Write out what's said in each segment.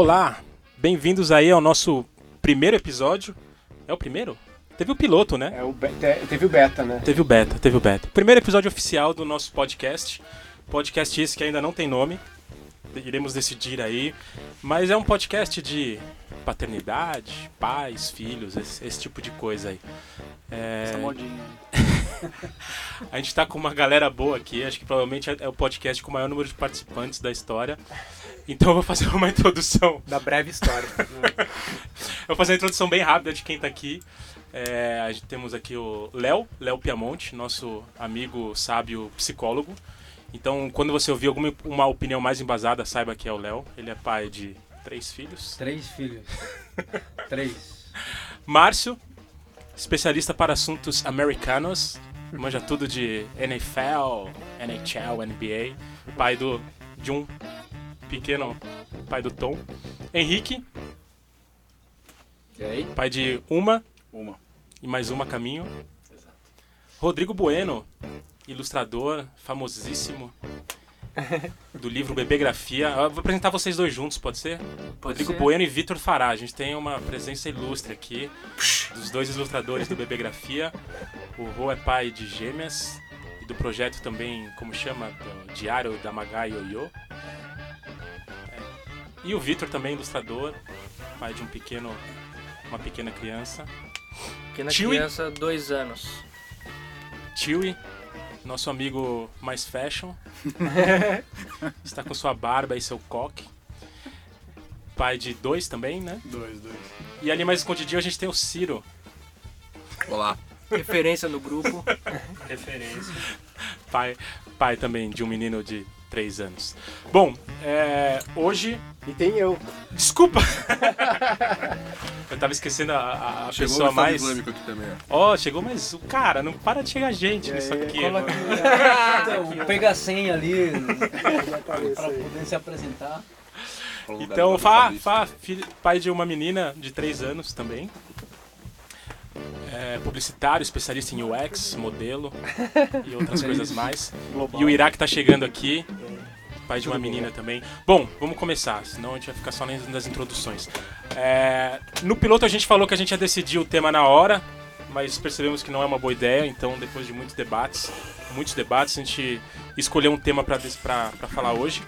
Olá, bem-vindos aí ao nosso primeiro episódio. É o primeiro? Teve o piloto, né? É, o teve o beta, né? Teve o beta, teve o beta. Primeiro episódio oficial do nosso podcast. Podcast esse que ainda não tem nome. Iremos decidir aí. Mas é um podcast de paternidade, pais, filhos, esse, esse tipo de coisa aí. É, Essa modinha. a gente tá com uma galera boa aqui. Acho que provavelmente é é o podcast com o maior número de participantes da história. Então eu vou fazer uma introdução Da breve história. Eu vou fazer uma introdução bem rápida de quem tá aqui. É, a gente temos aqui o Léo, Léo Piamonte, nosso amigo sábio psicólogo. Então, quando você ouvir alguma uma opinião mais embasada, saiba que é o Léo. Ele é pai de três filhos. Três filhos. Três. Márcio, especialista para assuntos americanos. Manja tudo de NFL, NHL, NBA. Pai do, de um pequeno pai do Tom. Henrique, E aí? pai de uma Uma. e mais uma caminho. Rodrigo Bueno, ilustrador famosíssimo do livro Bebegrafia. Eu vou apresentar vocês dois juntos, pode ser? Rodrigo ser. Bueno e Vitor Fará. A gente tem uma presença ilustre aqui dos dois ilustradores do Bebegrafia. O Rô é pai de gêmeas e do projeto também, como chama, do Diário da Magai Ioiô. E o Vitor também ilustrador, pai de um pequeno, uma pequena criança. Pequena Chewie? criança, dois anos. Chewie, nosso amigo mais fashion. Está com sua barba e seu coque. Pai de dois também, né? Dois, dois. E ali mais escondidinho a gente tem o Ciro. Olá. Referência no grupo. Referência. Pai, pai também de um menino de três anos. Bom, é, hoje. E tem eu. Desculpa! Eu tava esquecendo a, a- Chegou pessoa o mais. Islâmico aqui também. Ó, chegou mais. o Cara, não para de chegar gente nisso aqui. Cola mano. aqui, então, pega a senha ali pra poder se apresentar. Então, Fá. Fá, filho- pai de uma menina de 3 anos também. É, publicitário, especialista em UX, modelo e outras coisas mais. E o Iraque tá chegando aqui, pai de uma menina também. Bom, vamos começar, senão a gente vai ficar só nas, nas introduções. É, no piloto a gente falou que a gente ia decidir o tema na hora, mas percebemos que não é uma boa ideia, então depois de muitos debates, muitos debates, a gente escolheu um tema para falar hoje.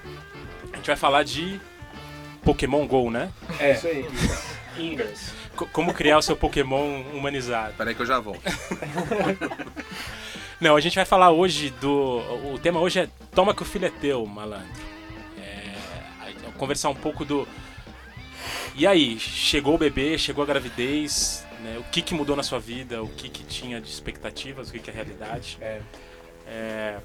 A gente vai falar de Pokémon GO, né? É. Isso aí. Ingress. Como criar o seu Pokémon humanizado. Peraí que eu já volto. Não, a gente vai falar hoje do. O tema hoje é Toma que o filho é teu, malandro. É, a- conversar um pouco do. E aí, chegou o bebê, chegou a gravidez, né? O que, que mudou na sua vida, o que, que tinha de expectativas, o que, que é realidade. É. É,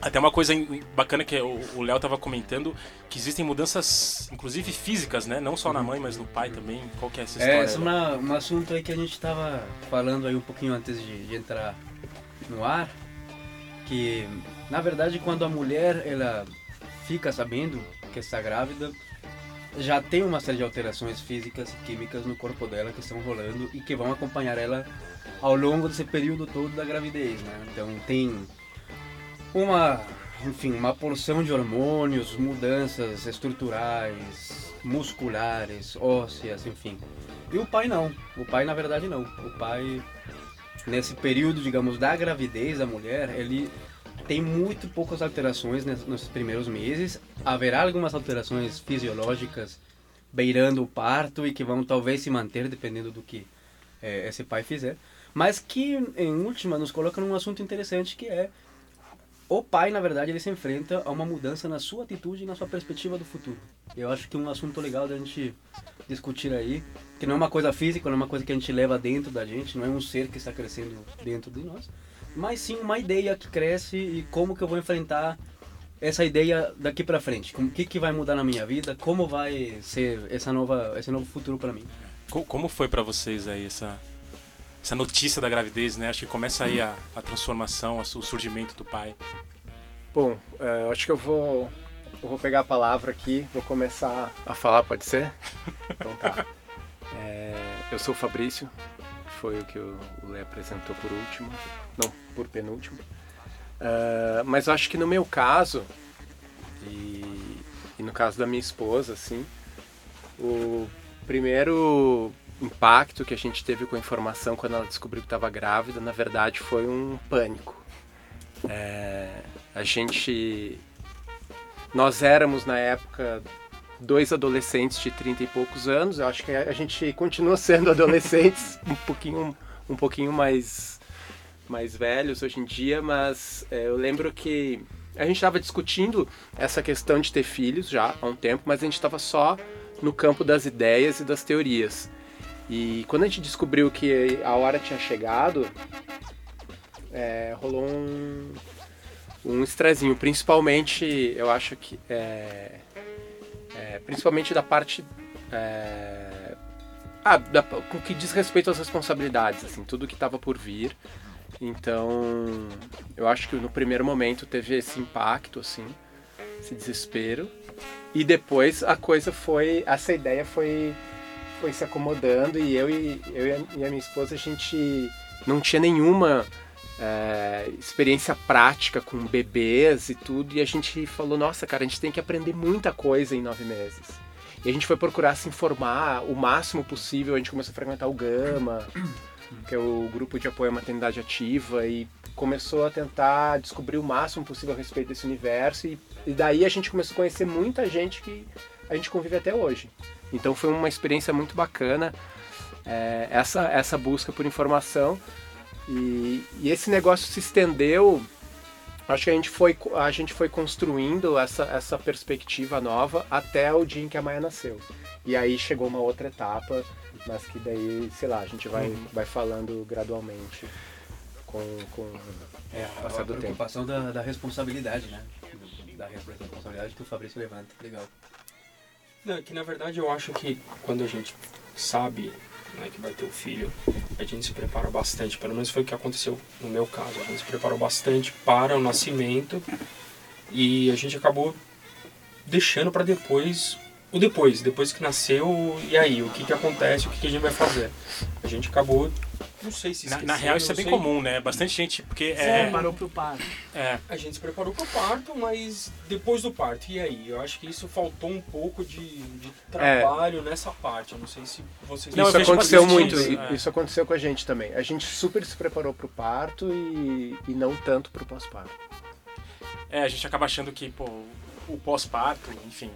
até uma coisa bacana que o o Léo tava comentando, que existem mudanças, inclusive físicas, né? Não só na mãe, mas no pai também. Qual que é essa história? É, esse é uma, um assunto aí que a gente tava falando aí um pouquinho antes de, de entrar no ar, que na verdade quando a mulher ela fica sabendo que está grávida, já tem uma série de alterações físicas e químicas no corpo dela que estão rolando e que vão acompanhar ela ao longo desse período todo da gravidez, né? Então tem uma, enfim, uma porção de hormônios, mudanças estruturais, musculares, ósseas, enfim. E o pai não. O pai na verdade não. O pai nesse período, digamos, da gravidez da mulher, ele tem muito poucas alterações nos primeiros meses. Haverá algumas alterações fisiológicas beirando o parto e que vão talvez se manter dependendo do que eh, esse pai fizer. Mas que, em última, nos coloca num assunto interessante que é o pai, na verdade, ele se enfrenta a uma mudança na sua atitude e na sua perspectiva do futuro. Eu acho que um assunto legal da gente discutir aí, que não é uma coisa física, não é uma coisa que a gente leva dentro da gente, não é um ser que está crescendo dentro de nós, mas sim uma ideia que cresce e como que eu vou enfrentar essa ideia daqui pra frente. O que, que vai mudar na minha vida, como vai ser essa nova, esse novo futuro pra mim. Co- Como foi pra vocês aí essa, essa notícia da gravidez, né? Acho que começa aí a, a transformação, o surgimento do pai. Bom, é, eu acho que eu vou, eu vou pegar a palavra aqui, vou começar a falar, pode ser? Então tá. É, eu sou o Fabrício, foi o que o Lê apresentou por último, não, por penúltimo. Ah, mas acho que no meu caso, e, e no caso da minha esposa, assim, O primeiro impacto que a gente teve com a informação quando ela descobriu que estava grávida, na verdade, foi um pânico. É, a gente. Nós éramos, na época, dois adolescentes de 30 e poucos anos. Eu acho que a gente continua sendo adolescentes, um pouquinho, um pouquinho mais, mais velhos hoje em dia, mas é, eu lembro que a gente estava discutindo essa questão de ter filhos já há um tempo, mas a gente estava só no campo das ideias e das teorias. E quando a gente descobriu que a hora tinha chegado, é, rolou um, um estressinho, principalmente, eu acho que, é, é, principalmente da parte, é, ah, da, com que diz respeito às responsabilidades, assim, tudo que estava por vir. Então, eu acho que no primeiro momento teve esse impacto, assim, esse desespero. E depois a coisa foi, essa ideia foi, foi se acomodando e eu e, eu e a minha esposa, a gente não tinha nenhuma é, experiência prática com bebês e tudo. E a gente falou, nossa, cara, a gente tem que aprender muita coisa em nove meses. E a gente foi procurar se informar o máximo possível. A gente começou a frequentar o Gama, que é o grupo de apoio à maternidade ativa, e começou a tentar descobrir o máximo possível a respeito desse universo. E, e daí a gente começou a conhecer muita gente que a gente convive até hoje. Então foi uma experiência muito bacana é, essa, essa busca por informação. E, e, esse negócio se estendeu. Acho que a gente foi, a gente foi construindo essa, essa perspectiva nova até o dia em que a Maia nasceu. E aí chegou uma outra etapa, mas que daí, sei lá, a gente vai, Uhum. vai falando gradualmente com, com É, o a passar do tempo. preocupação da, da responsabilidade, né? Da responsabilidade que o Fabrício levanta. Legal. Não, que na verdade eu acho que quando a gente sabe né, que vai ter o filho, a gente se prepara bastante. Pelo menos foi o que aconteceu no meu caso. A gente se preparou bastante para o nascimento e a gente acabou deixando para depois o depois, depois que nasceu, e aí, o que que acontece, o que que a gente vai fazer. A gente acabou, não sei se Na, na real, isso é bem sei. comum, né? Bastante gente, porque Você é, parou pro parto. é. A gente se preparou para o parto, mas depois do parto, e aí? Eu acho que isso faltou um pouco de, de trabalho nessa parte. Eu não sei se vocês... Não, isso aconteceu muito, isso, é. isso aconteceu com a gente também. A gente super se preparou pro parto e, e não tanto pro pós-parto. É, a gente acaba achando que, pô, o pós-parto, enfim,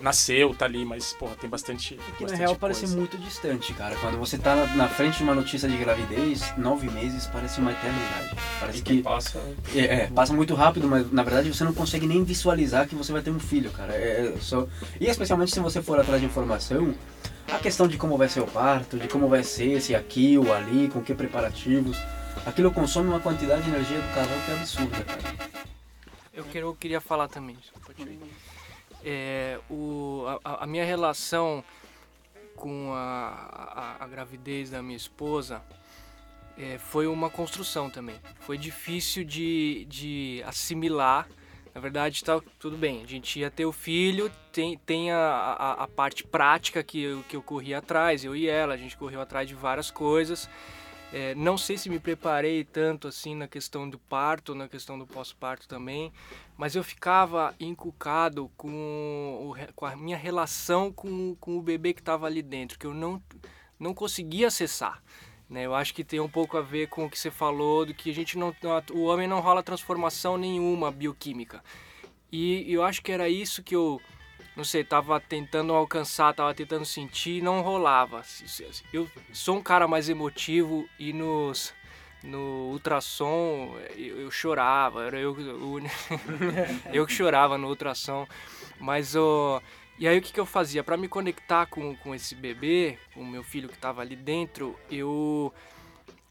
nasceu, tá ali, mas, porra, tem bastante. Que na real parece coisa. muito distante, cara. Quando você tá na, frente de uma notícia de gravidez, nove meses parece uma eternidade. Parece que que passa... é, é, passa muito rápido, mas na verdade você não consegue nem visualizar que você vai ter um filho, cara. É, é só... E especialmente se você for atrás de informação, a questão de como vai ser o parto, de como vai ser, se aqui ou ali, com que preparativos. Aquilo consome uma quantidade de energia do casal que é absurda, cara. Eu, quero, eu queria falar também. É, o, a, a minha relação com a, a, a gravidez da minha esposa é, foi uma construção também. Foi difícil de, de assimilar. Na verdade, tá tudo bem. A gente ia ter o filho, tem, tem a, a, a parte prática que eu, que eu corri atrás, eu e ela. A gente correu atrás de várias coisas. É, não sei se me preparei tanto assim na questão do parto, na questão do pós-parto também, mas eu ficava encucado com, o com a minha relação com, com o bebê que estava ali dentro, que eu não, não conseguia acessar. Né? Eu acho que tem um pouco a ver com o que você falou, do que a gente não, o homem não rola transformação nenhuma bioquímica. E eu acho que era isso que eu, não sei, tava tentando alcançar, tava tentando sentir, não rolava. Eu sou um cara mais emotivo e nos no ultrassom eu, eu chorava, era eu, uni- eu que chorava no ultrassom, mas o e aí o que, que eu fazia para me conectar com, com esse bebê, com o meu filho que estava ali dentro, eu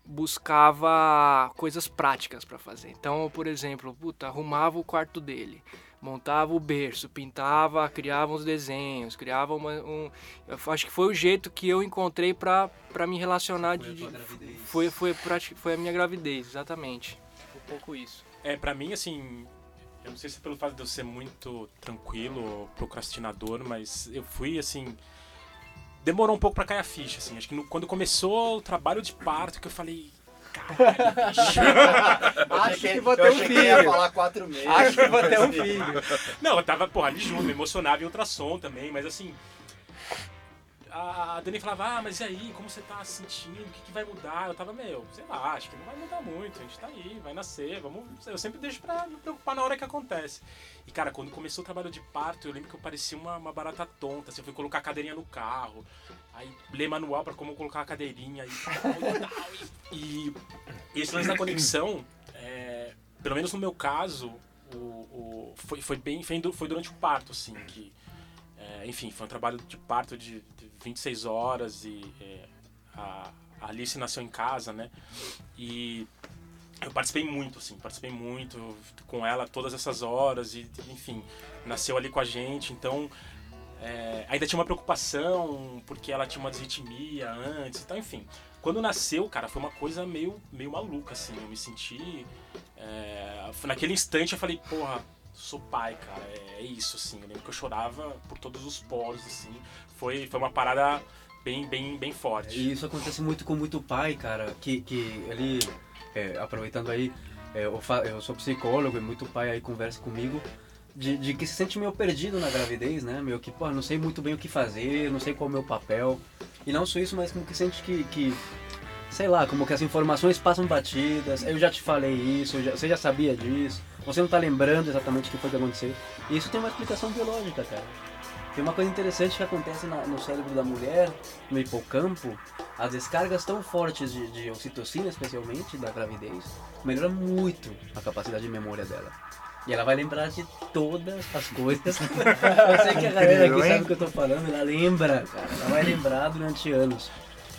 buscava coisas práticas para fazer. Então, por exemplo, puta, arrumava o quarto dele, montava o berço, pintava, criava uns desenhos, criava uma, um. Acho que foi o jeito que eu encontrei para me relacionar de, de- foi foi foi a minha gravidez, exatamente. Foi um pouco isso. É, pra mim, assim, eu não sei se é pelo fato de eu ser muito tranquilo ou procrastinador, mas eu fui, assim. Demorou um pouco pra cair a ficha, assim. Acho que no- quando começou o trabalho de parto, que eu falei. Caralho, bicho. Acho que vou ter um filho. falar quatro meses. Acho que vou ter um filho. Não, eu tava, porra, ali junto, me emocionava em ultrassom também, mas assim. a, Dani falava, ah, mas e aí, como você tá se sentindo? O que, que vai mudar? Eu tava, meu, sei lá, acho que não vai mudar muito, a gente tá aí, vai nascer, vamos. Eu sempre deixo pra me preocupar na hora que acontece. E cara, quando começou o trabalho de parto, eu lembro que eu parecia uma, uma barata tonta, assim, eu fui colocar a cadeirinha no carro, aí ler manual pra como colocar a cadeirinha e tal, e. E, esse lance da conexão, é, pelo menos no meu caso, o, o, foi, foi bem foi durante o parto, assim, que. é, enfim, foi um trabalho de parto de, de 26 horas e é, a, a Alice nasceu em casa, né? E eu participei muito, assim, participei muito com ela todas essas horas e, enfim, nasceu ali com a gente, então é, ainda tinha uma preocupação porque ela tinha uma desritmia antes, então, enfim. Quando nasceu, cara, foi uma coisa meio, meio maluca, assim, eu me senti... é, naquele instante eu falei, porra, sou pai, cara, é, é isso, assim, eu lembro que eu chorava por todos os poros, assim, foi, foi uma parada bem, bem, bem forte. E isso acontece muito com muito pai, cara, que, que ele, é, aproveitando aí, é, eu, eu sou psicólogo e muito pai aí conversa comigo, de, de que se sente meio perdido na gravidez, né? Meio que, pô, não sei muito bem o que fazer, não sei qual é o meu papel. E não só isso, mas como que sente que, que sei lá, como que as informações passam batidas, eu já te falei isso, já- você já sabia disso, você não tá lembrando exatamente o que foi que aconteceu. E isso tem uma explicação biológica, cara. Tem uma coisa interessante que acontece na- no cérebro da mulher, no hipocampo, as descargas tão fortes de, de especialmente, da gravidez, melhora muito a capacidade de memória dela. E ela vai lembrar de todas as coisas. eu sei que a galera aqui sabe o que eu tô falando, ela lembra, cara. Ela vai lembrar durante anos.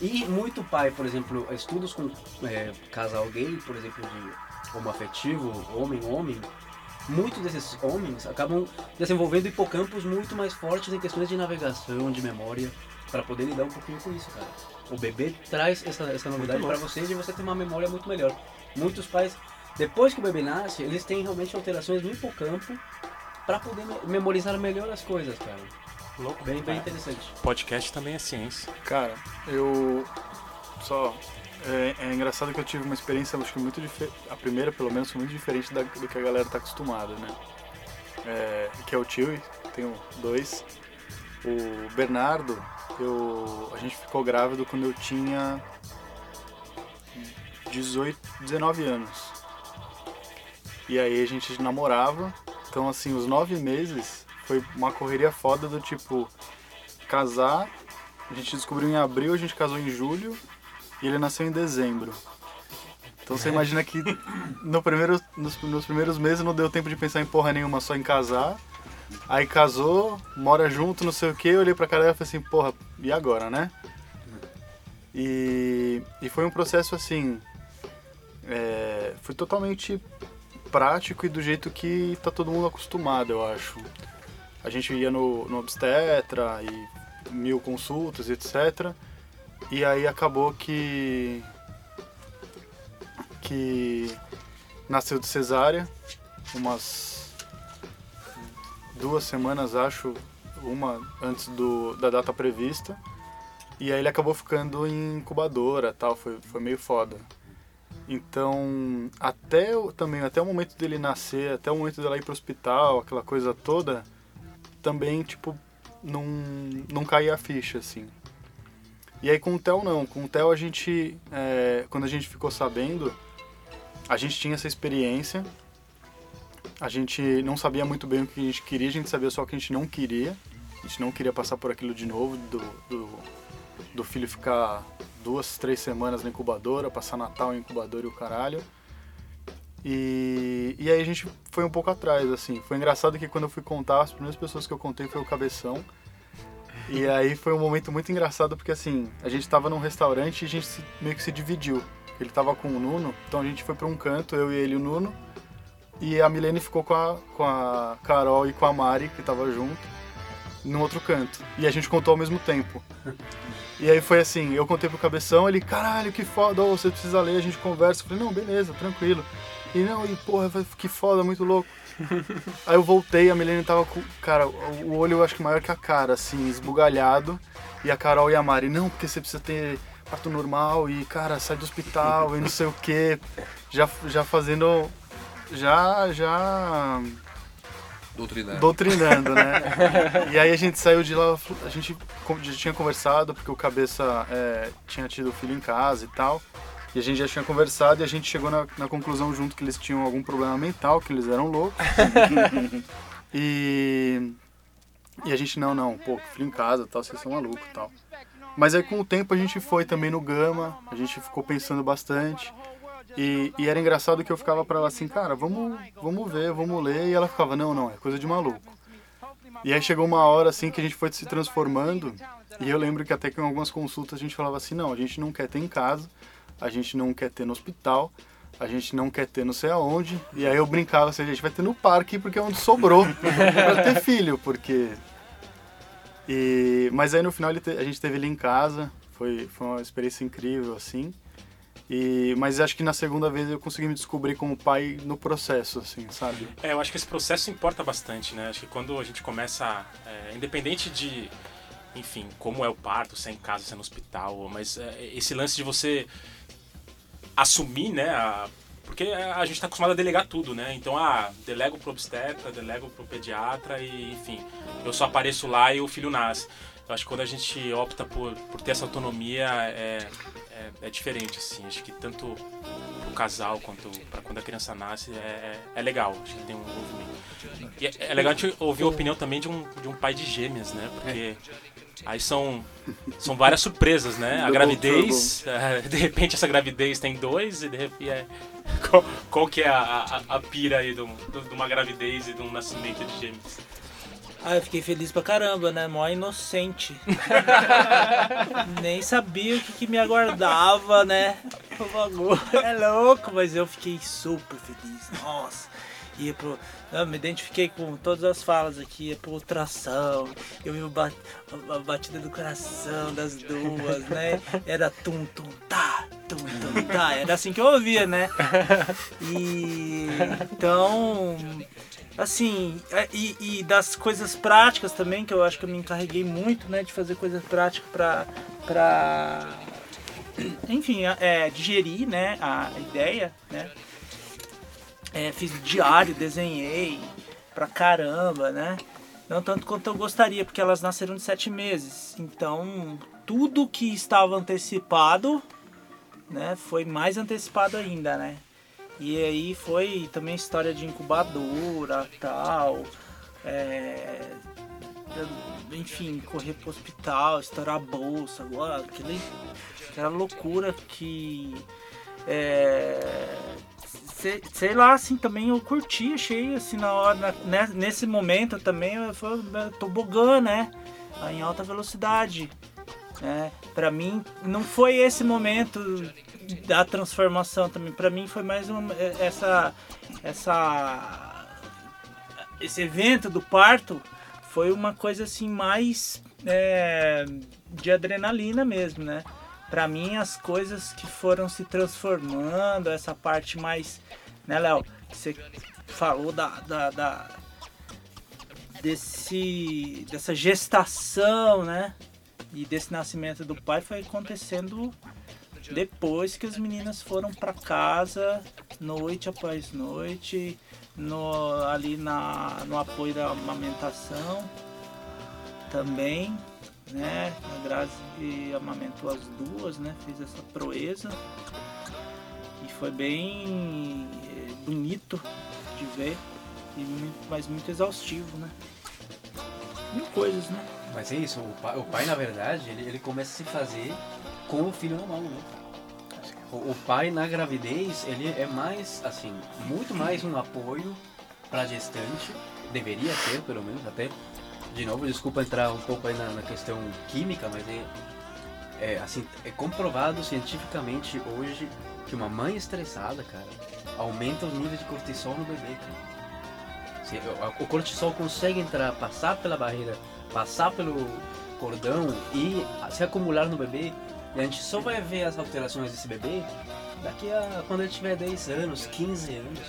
E muito pai, por exemplo, estudos com é, casal gay, por exemplo, de homoafetivo, homem-homem, muitos desses homens acabam desenvolvendo hipocampos muito mais fortes em questões de navegação, de memória, para poder lidar um pouquinho com isso, cara. O bebê traz essa, essa novidade para vocês e você tem uma memória muito melhor. Muitos pais, depois que o bebê nasce, eles têm realmente alterações no hipocampo para poder me- memorizar melhor as coisas, cara. Louco, Bem, bem cara. interessante. Podcast também é ciência. Cara, eu só é, é engraçado que eu tive uma experiência, acho que muito diferente. A primeira, pelo menos, foi muito diferente da- do que a galera tá acostumada, né? É, que é o tio, tenho dois. O Bernardo, eu, a gente ficou grávido quando eu tinha 18, 19 anos. E aí a gente namorava. Então, assim, os nove meses foi uma correria foda do tipo casar. A gente descobriu em abril, a gente casou em julho e ele nasceu em dezembro. Então você imagina que no primeiro, nos, nos primeiros meses não deu tempo de pensar em porra nenhuma, só em casar. Aí casou, mora junto, não sei o que, eu olhei pra cara e falei assim, porra, e agora, né? E, e foi um processo assim, é, foi totalmente prático e do jeito que tá todo mundo acostumado, eu acho. A gente ia no, no obstetra e mil consultas, etc. E aí acabou que que nasceu de cesárea, umas duas semanas acho, uma antes do, da data prevista. E aí ele acabou ficando em incubadora, tal, foi, foi meio foda. Então, até também até o momento dele nascer, até o momento dela ir pro hospital, aquela coisa toda, também tipo não não caía a ficha assim. E aí com o Theo não, com o Theo a gente, é, quando a gente ficou sabendo, a gente tinha essa experiência, a gente não sabia muito bem o que a gente queria, a gente sabia só o que a gente não queria, a gente não queria passar por aquilo de novo, do, do, do filho ficar duas, três semanas na incubadora, passar Natal em incubadora e o caralho. E, e aí a gente foi um pouco atrás, assim. Foi engraçado que quando eu fui contar, as primeiras pessoas que eu contei foi o Cabeção. E aí foi um momento muito engraçado porque assim, a gente tava num restaurante e a gente se- meio que se dividiu. Ele tava com o Nuno, então a gente foi pra um canto, eu e ele e o Nuno. E a Milene ficou com a, com a Carol e com a Mari, que tava junto, no outro canto. E a gente contou ao mesmo tempo. E aí foi assim, eu contei pro Cabeção, ele, caralho, que foda, ô, você precisa ler, a gente conversa. Eu falei, não, beleza, tranquilo. E não, e porra, que foda, muito louco. Aí eu voltei, a Milene tava com, cara, o o olho eu acho que maior que a cara, assim, esbugalhado. E a Carol e a Mari, não, porque você precisa ter parto normal e, cara, sai do hospital e não sei o que. Já, já fazendo, já, já Doutrinando. doutrinando, né? e aí a gente saiu de lá, a gente já tinha conversado, porque o Cabeça é, tinha tido filho em casa e tal. E a gente já tinha conversado e a gente chegou na, na conclusão junto que eles tinham algum problema mental, que eles eram loucos. e, e a gente, não, não, pô, filho em casa, tal, vocês são malucos e tal. Mas aí com o tempo a gente foi também no Gama, a gente ficou pensando bastante. E, e era engraçado que eu ficava pra ela assim, cara, vamos, vamos ver, vamos ler. E ela ficava, não, não, é coisa de maluco. E aí chegou uma hora assim que a gente foi se transformando. E eu lembro que até que em algumas consultas a gente falava assim, não, a gente não quer ter em casa, a gente não quer ter no hospital, a gente não quer ter não sei aonde. E aí eu brincava assim, a gente vai ter no parque porque é onde sobrou pra ter filho, porque... E, mas aí no final a gente teve ele em casa, foi, foi uma experiência incrível, assim. E, mas acho que na segunda vez eu consegui me descobrir como pai no processo, assim, sabe? É, eu acho que esse processo importa bastante, né? Acho que quando a gente começa, é, independente de, enfim, como é o parto, se é em casa, se é no hospital, mas é, esse lance de você assumir, né? a- porque a gente está acostumado a delegar tudo, né? Então, ah, delego pro obstetra, delego pro pediatra e, enfim, eu só apareço lá e o filho nasce. Eu acho que quando a gente opta por, por ter essa autonomia é, é, é diferente, assim. Acho que tanto pro casal quanto para quando a criança nasce é, é, é legal. Acho que tem um envolvimento. E é, é legal a gente ouvir a opinião também de um, de um pai de gêmeas, né? Porque aí são, são várias surpresas, né? A gravidez, é, de repente essa gravidez tem dois e de repente é, qual, qual que é a, a, a pira aí de um- de uma gravidez e de um nascimento de gêmeos? Ah, eu fiquei feliz pra caramba, né? Mó inocente. Nem sabia o que, que me aguardava, né? O bagulho é louco, mas eu fiquei super feliz. Nossa. Ia pro. Eu me identifiquei com todas as falas aqui, ia pro ultrassom, eu vi o ba- a batida do coração das duas, né? Era tum tum tá, tum tum tá. Era assim que eu ouvia, né? E então assim, é, e, e das coisas práticas também, que eu acho que eu me encarreguei muito, né, de fazer coisas práticas pra, pra enfim, é, digerir, né, a ideia, né. É, fiz diário, desenhei pra caramba, né. Não tanto quanto eu gostaria, porque elas nasceram de sete meses. Então, tudo que estava antecipado, né, foi mais antecipado ainda, né. E aí foi também história de incubadora tal. é, enfim, correr pro hospital, estourar a bolsa, agora, aquele, aquela loucura que. É, sei, sei lá, assim, também eu curti, achei assim na hora, na- né, nesse momento também foi tobogã, né? Em alta velocidade. Né? Pra mim, não foi esse momento da transformação também. Pra mim foi mais uma, essa, essa, esse evento do parto foi uma coisa assim mais é, de adrenalina mesmo, né? Pra mim as coisas que foram se transformando, essa parte mais, né, Léo? Você falou da, da, da- desse dessa gestação, né? E desse nascimento do pai foi acontecendo depois que as meninas foram para casa, noite após noite, no, ali na, no apoio da amamentação também, né? A Grazi amamentou as duas, né? Fez essa proeza. E foi bem eh, bonito de ver, e muito, mas muito exaustivo, né? Mil coisas, né? Mas é isso, o pai, o pai, na verdade, ele, ele começa a se fazer com o filho na mão, né? O, o pai na gravidez, ele é mais, assim, muito mais um apoio para gestante, deveria ser, pelo menos, até. De novo, desculpa entrar um pouco aí na, na questão química, mas é, é, assim, é comprovado cientificamente hoje que uma mãe estressada, cara, aumenta os níveis de cortisol no bebê, cara. O- O cortisol consegue entrar, passar pela barreira, passar pelo cordão e se acumular no bebê. E a gente só vai ver as alterações desse bebê daqui a quando ele tiver 10 anos, 15 anos.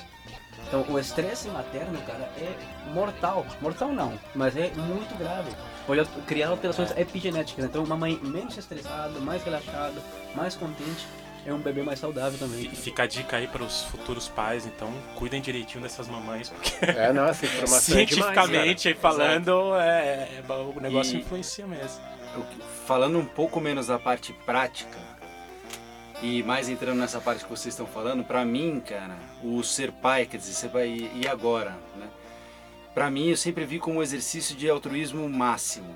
Então o estresse materno, cara, é mortal. Mortal não, mas é muito grave. Pode criar alterações epigenéticas. Então uma mãe menos estressada, mais relaxada, mais contente, é um bebê mais saudável também. E fica a dica aí para os futuros pais, então cuidem direitinho dessas mamães, porque É, não, essa informação é demais, cientificamente aí falando, é, é- o negócio E- influencia mesmo. Falando um pouco menos da parte prática e mais entrando nessa parte que vocês estão falando, pra mim, cara, o ser pai, quer dizer, ser pai e agora, né? Pra mim, eu sempre vi como um exercício de altruísmo máximo,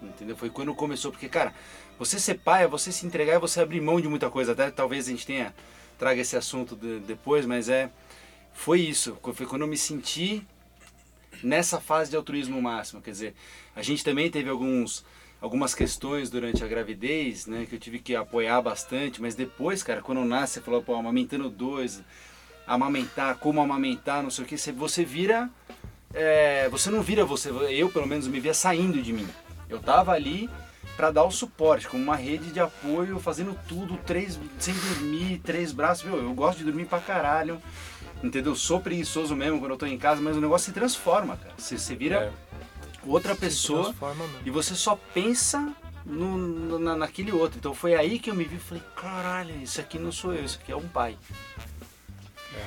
entendeu? Foi quando começou, porque, cara, você ser pai é você se entregar e você abrir mão de muita coisa. Até talvez a gente tenha traga esse assunto de- depois, mas é foi isso. Foi quando eu me senti nessa fase de altruísmo máximo. Quer dizer, a gente também teve alguns algumas questões durante a gravidez, né, que eu tive que apoiar bastante, mas depois, cara, quando nasce, você falou, pô, amamentando dois, amamentar, como amamentar, não sei o que, você, vira, é, você não vira você, eu pelo menos me via saindo de mim. Eu tava ali para dar o suporte, como uma rede de apoio, fazendo tudo, três, sem dormir, três braços, meu, eu gosto de dormir pra caralho, entendeu? Sou preguiçoso mesmo quando eu tô em casa, mas o negócio se transforma, cara. Você, você vira outra pessoa e você só pensa no, no- na, naquele outro. Então foi aí que eu me vi e falei, caralho, isso aqui não sou eu, isso aqui é um pai.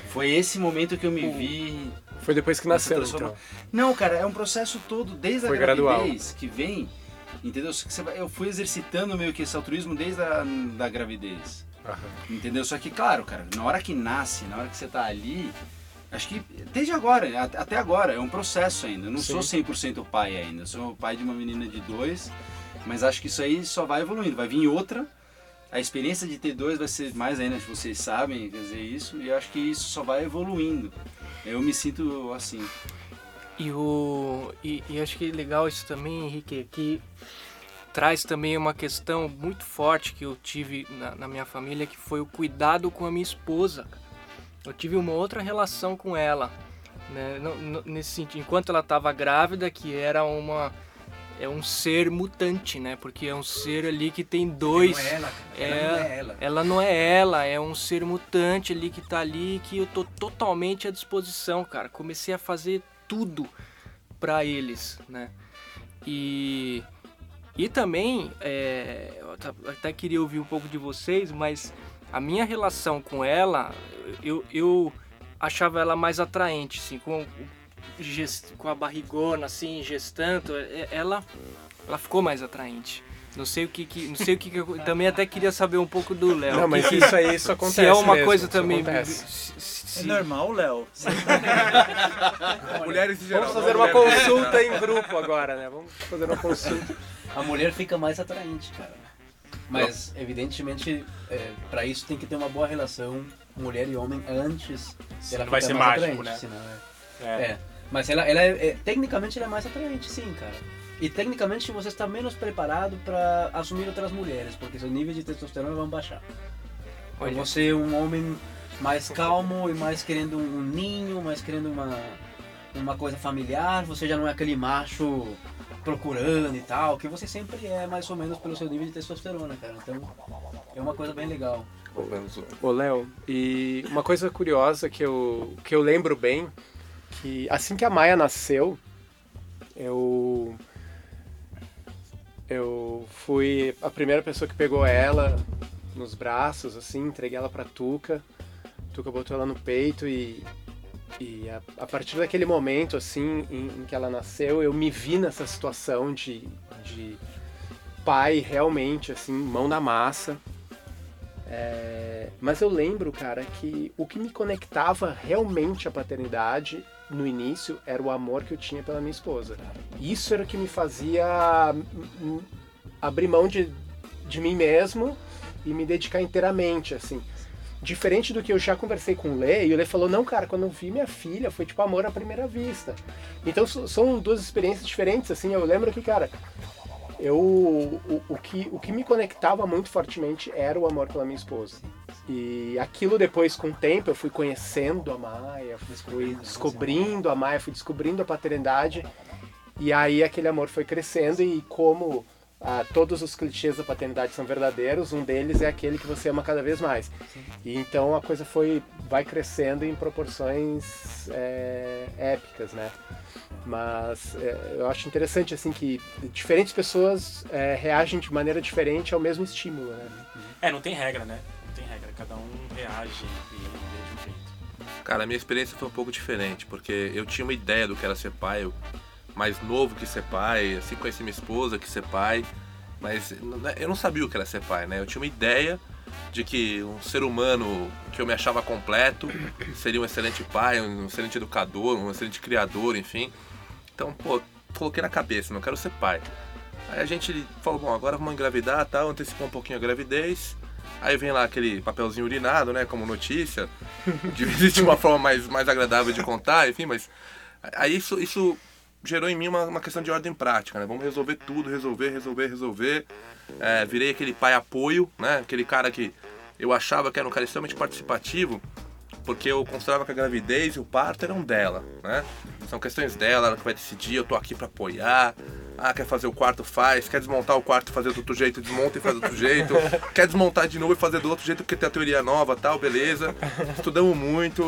Foi esse momento que eu me vi. Foi depois que nasceu, então. Não, cara, é um processo todo, desde Foi a gradual. gravidez que vem, entendeu? Eu fui exercitando meio que esse altruísmo desde a da gravidez. Entendeu? Só que, claro, cara, na hora que nasce, na hora que você tá ali, acho que desde agora, até agora, é um processo ainda. Eu não Sim. sou 100% pai ainda. Eu sou pai de uma menina de dois, mas acho que isso aí só vai evoluindo. Vai vir outra. A experiência de ter dois vai ser mais ainda, vocês sabem, quer dizer, isso. E acho que isso só vai evoluindo. Eu me sinto assim. E, o, e, e acho que é legal isso também, Henrique, que traz também uma questão muito forte que eu tive na, na minha família, que foi o cuidado com a minha esposa. Eu tive uma outra relação com ela, né? nesse sentido, enquanto ela estava grávida, que era uma é um ser mutante, né? Porque é um ser ali que tem dois. Não é ela. Ela É, não é ela. ela não é ela, é um ser mutante ali que tá ali que eu tô totalmente à disposição, cara. Comecei a fazer tudo pra eles, né? E e também é, eu até queria ouvir um pouco de vocês, mas a minha relação com ela, eu, eu achava ela mais atraente, assim, com, com a barrigona, assim, gestando, é- ela, ela ficou mais atraente. Não sei o que, que não sei o que, que eu também até queria saber um pouco do Léo. Não, mas que isso aí, isso acontece Se é uma mesmo, coisa também. se- É normal, Léo. Mulheres em geral. Vamos fazer uma mulheres. consulta em grupo agora, né? Vamos fazer uma consulta. A mulher fica mais atraente, cara. Mas, evidentemente, é, para isso tem que ter uma boa relação mulher e homem antes Senão dela vai ser mais mágico, atraente, né? senão é- É. É, mas ela, ela é, é- tecnicamente ela é mais atraente, sim, cara. E tecnicamente você está menos preparado para assumir outras mulheres, porque seu nível de testosterona vai baixar. Olha. você é um homem mais calmo e mais querendo um ninho, mais querendo uma, uma coisa familiar, você já não é aquele macho procurando e tal, que você sempre é mais ou menos pelo seu nível de testosterona, cara. Então é uma coisa bem legal. Ô, Léo, e uma coisa curiosa que eu, que eu lembro bem, que assim que a Maia nasceu, eu eu fui a primeira pessoa que pegou ela nos braços, assim, entreguei ela pra Tuca. Tuca botou ela no peito e, e a, a partir daquele momento, assim, em, em que ela nasceu, eu me vi nessa situação de, de pai realmente, assim, mão na massa. É, mas eu lembro, cara, que o que me conectava realmente à paternidade no início era o amor que eu tinha pela minha esposa. Isso era o que me fazia abrir mão de, de mim mesmo e me dedicar inteiramente, assim. Diferente do que eu já conversei com o Lê, e o Lê falou, não, cara, quando eu vi minha filha, foi tipo amor à primeira vista. Então são duas experiências diferentes, assim, eu lembro que, cara, eu o, o que o que me conectava muito fortemente era o amor pela minha esposa e aquilo depois com o tempo eu fui conhecendo a Maia fui descobrindo a Maia fui descobrindo a paternidade e aí aquele amor foi crescendo e como ah, todos os clichês da paternidade são verdadeiros um deles é aquele que você ama cada vez mais e então a coisa foi vai crescendo em proporções é, épicas né mas é, eu acho interessante assim que diferentes pessoas é, reagem de maneira diferente ao mesmo estímulo, né? É, não tem regra, né? Não tem regra. Cada um reage e de um jeito. Cara, a minha experiência foi um pouco diferente, porque eu tinha uma ideia do que era ser pai, eu, mais novo que ser pai, assim conheci minha esposa que ser pai, mas eu não sabia o que era ser pai, né? Eu tinha uma ideia de que um ser humano que eu me achava completo seria um excelente pai, um excelente educador, um excelente criador, enfim. Então, pô, coloquei na cabeça, não quero ser pai. Aí a gente falou, bom, agora vamos engravidar, tal, antecipou um pouquinho a gravidez. Aí vem lá aquele papelzinho urinado, né, como notícia. De uma forma mais, mais agradável de contar, enfim, mas aí isso, isso gerou em mim uma, uma questão de ordem prática, né? Vamos resolver tudo, resolver, resolver, resolver. É, virei aquele pai apoio, né? Aquele cara que eu achava que era um cara extremamente participativo, porque eu considerava que a gravidez e o parto eram dela, né? São questões dela, ela que vai decidir, eu tô aqui para apoiar. Ah, quer fazer o quarto, faz. Quer desmontar o quarto e fazer do outro jeito, desmonta e faz do outro jeito. quer desmontar de novo e fazer do outro jeito porque tem a teoria nova tal, beleza. Estudamos muito.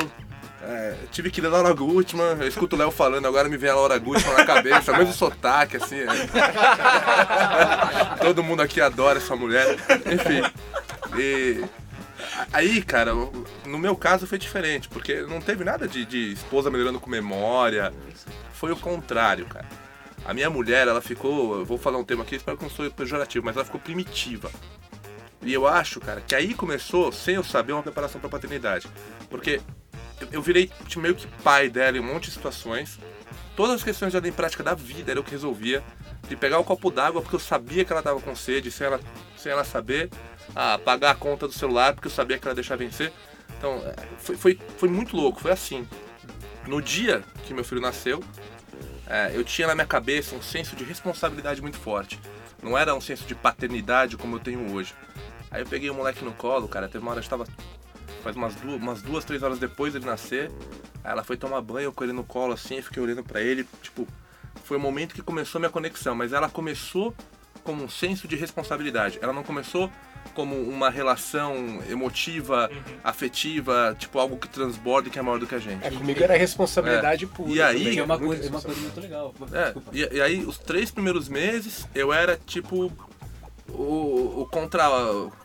É, tive que ler Laura Gutman, eu escuto o Léo falando, agora me vem a Laura Gutman na cabeça, mesmo sotaque, assim. É. Todo mundo aqui adora essa mulher. Enfim. E Aí, cara, no meu caso foi diferente, porque não teve nada de, de esposa melhorando com memória. Foi o contrário, cara. A minha mulher, ela ficou. Eu vou falar um tema aqui, espero que não sou pejorativo, mas ela ficou primitiva. E eu acho, cara, que aí começou, sem eu saber, uma preparação pra paternidade. Porque eu virei meio que pai dela em um monte de situações. Todas as questões de ordem prática da vida era eu que resolvia. De pegar o copo d'água porque eu sabia que ela tava com sede, sem ela, sem ela saber a pagar a conta do celular porque eu sabia que ela ia deixar vencer. Então, é, foi, foi, foi muito louco, foi assim. No dia que meu filho nasceu, é, eu tinha na minha cabeça um senso de responsabilidade muito forte. Não era um senso de paternidade como eu tenho hoje. Aí eu peguei o moleque no colo, cara, teve uma hora que estava faz umas duas, umas duas, três horas depois dele nascer. Aí ela foi tomar banho com ele no colo assim, eu fiquei olhando para ele, tipo, foi o momento que começou a minha conexão, mas ela começou como um senso de responsabilidade. Ela não começou como uma relação emotiva, uhum. afetiva, tipo algo que transborda e que é maior do que a gente. É, comigo era responsabilidade é. pura. E aí, é uma coisa, é uma coisa muito legal. É, e, e, aí, os três primeiros meses, eu era tipo o, o contra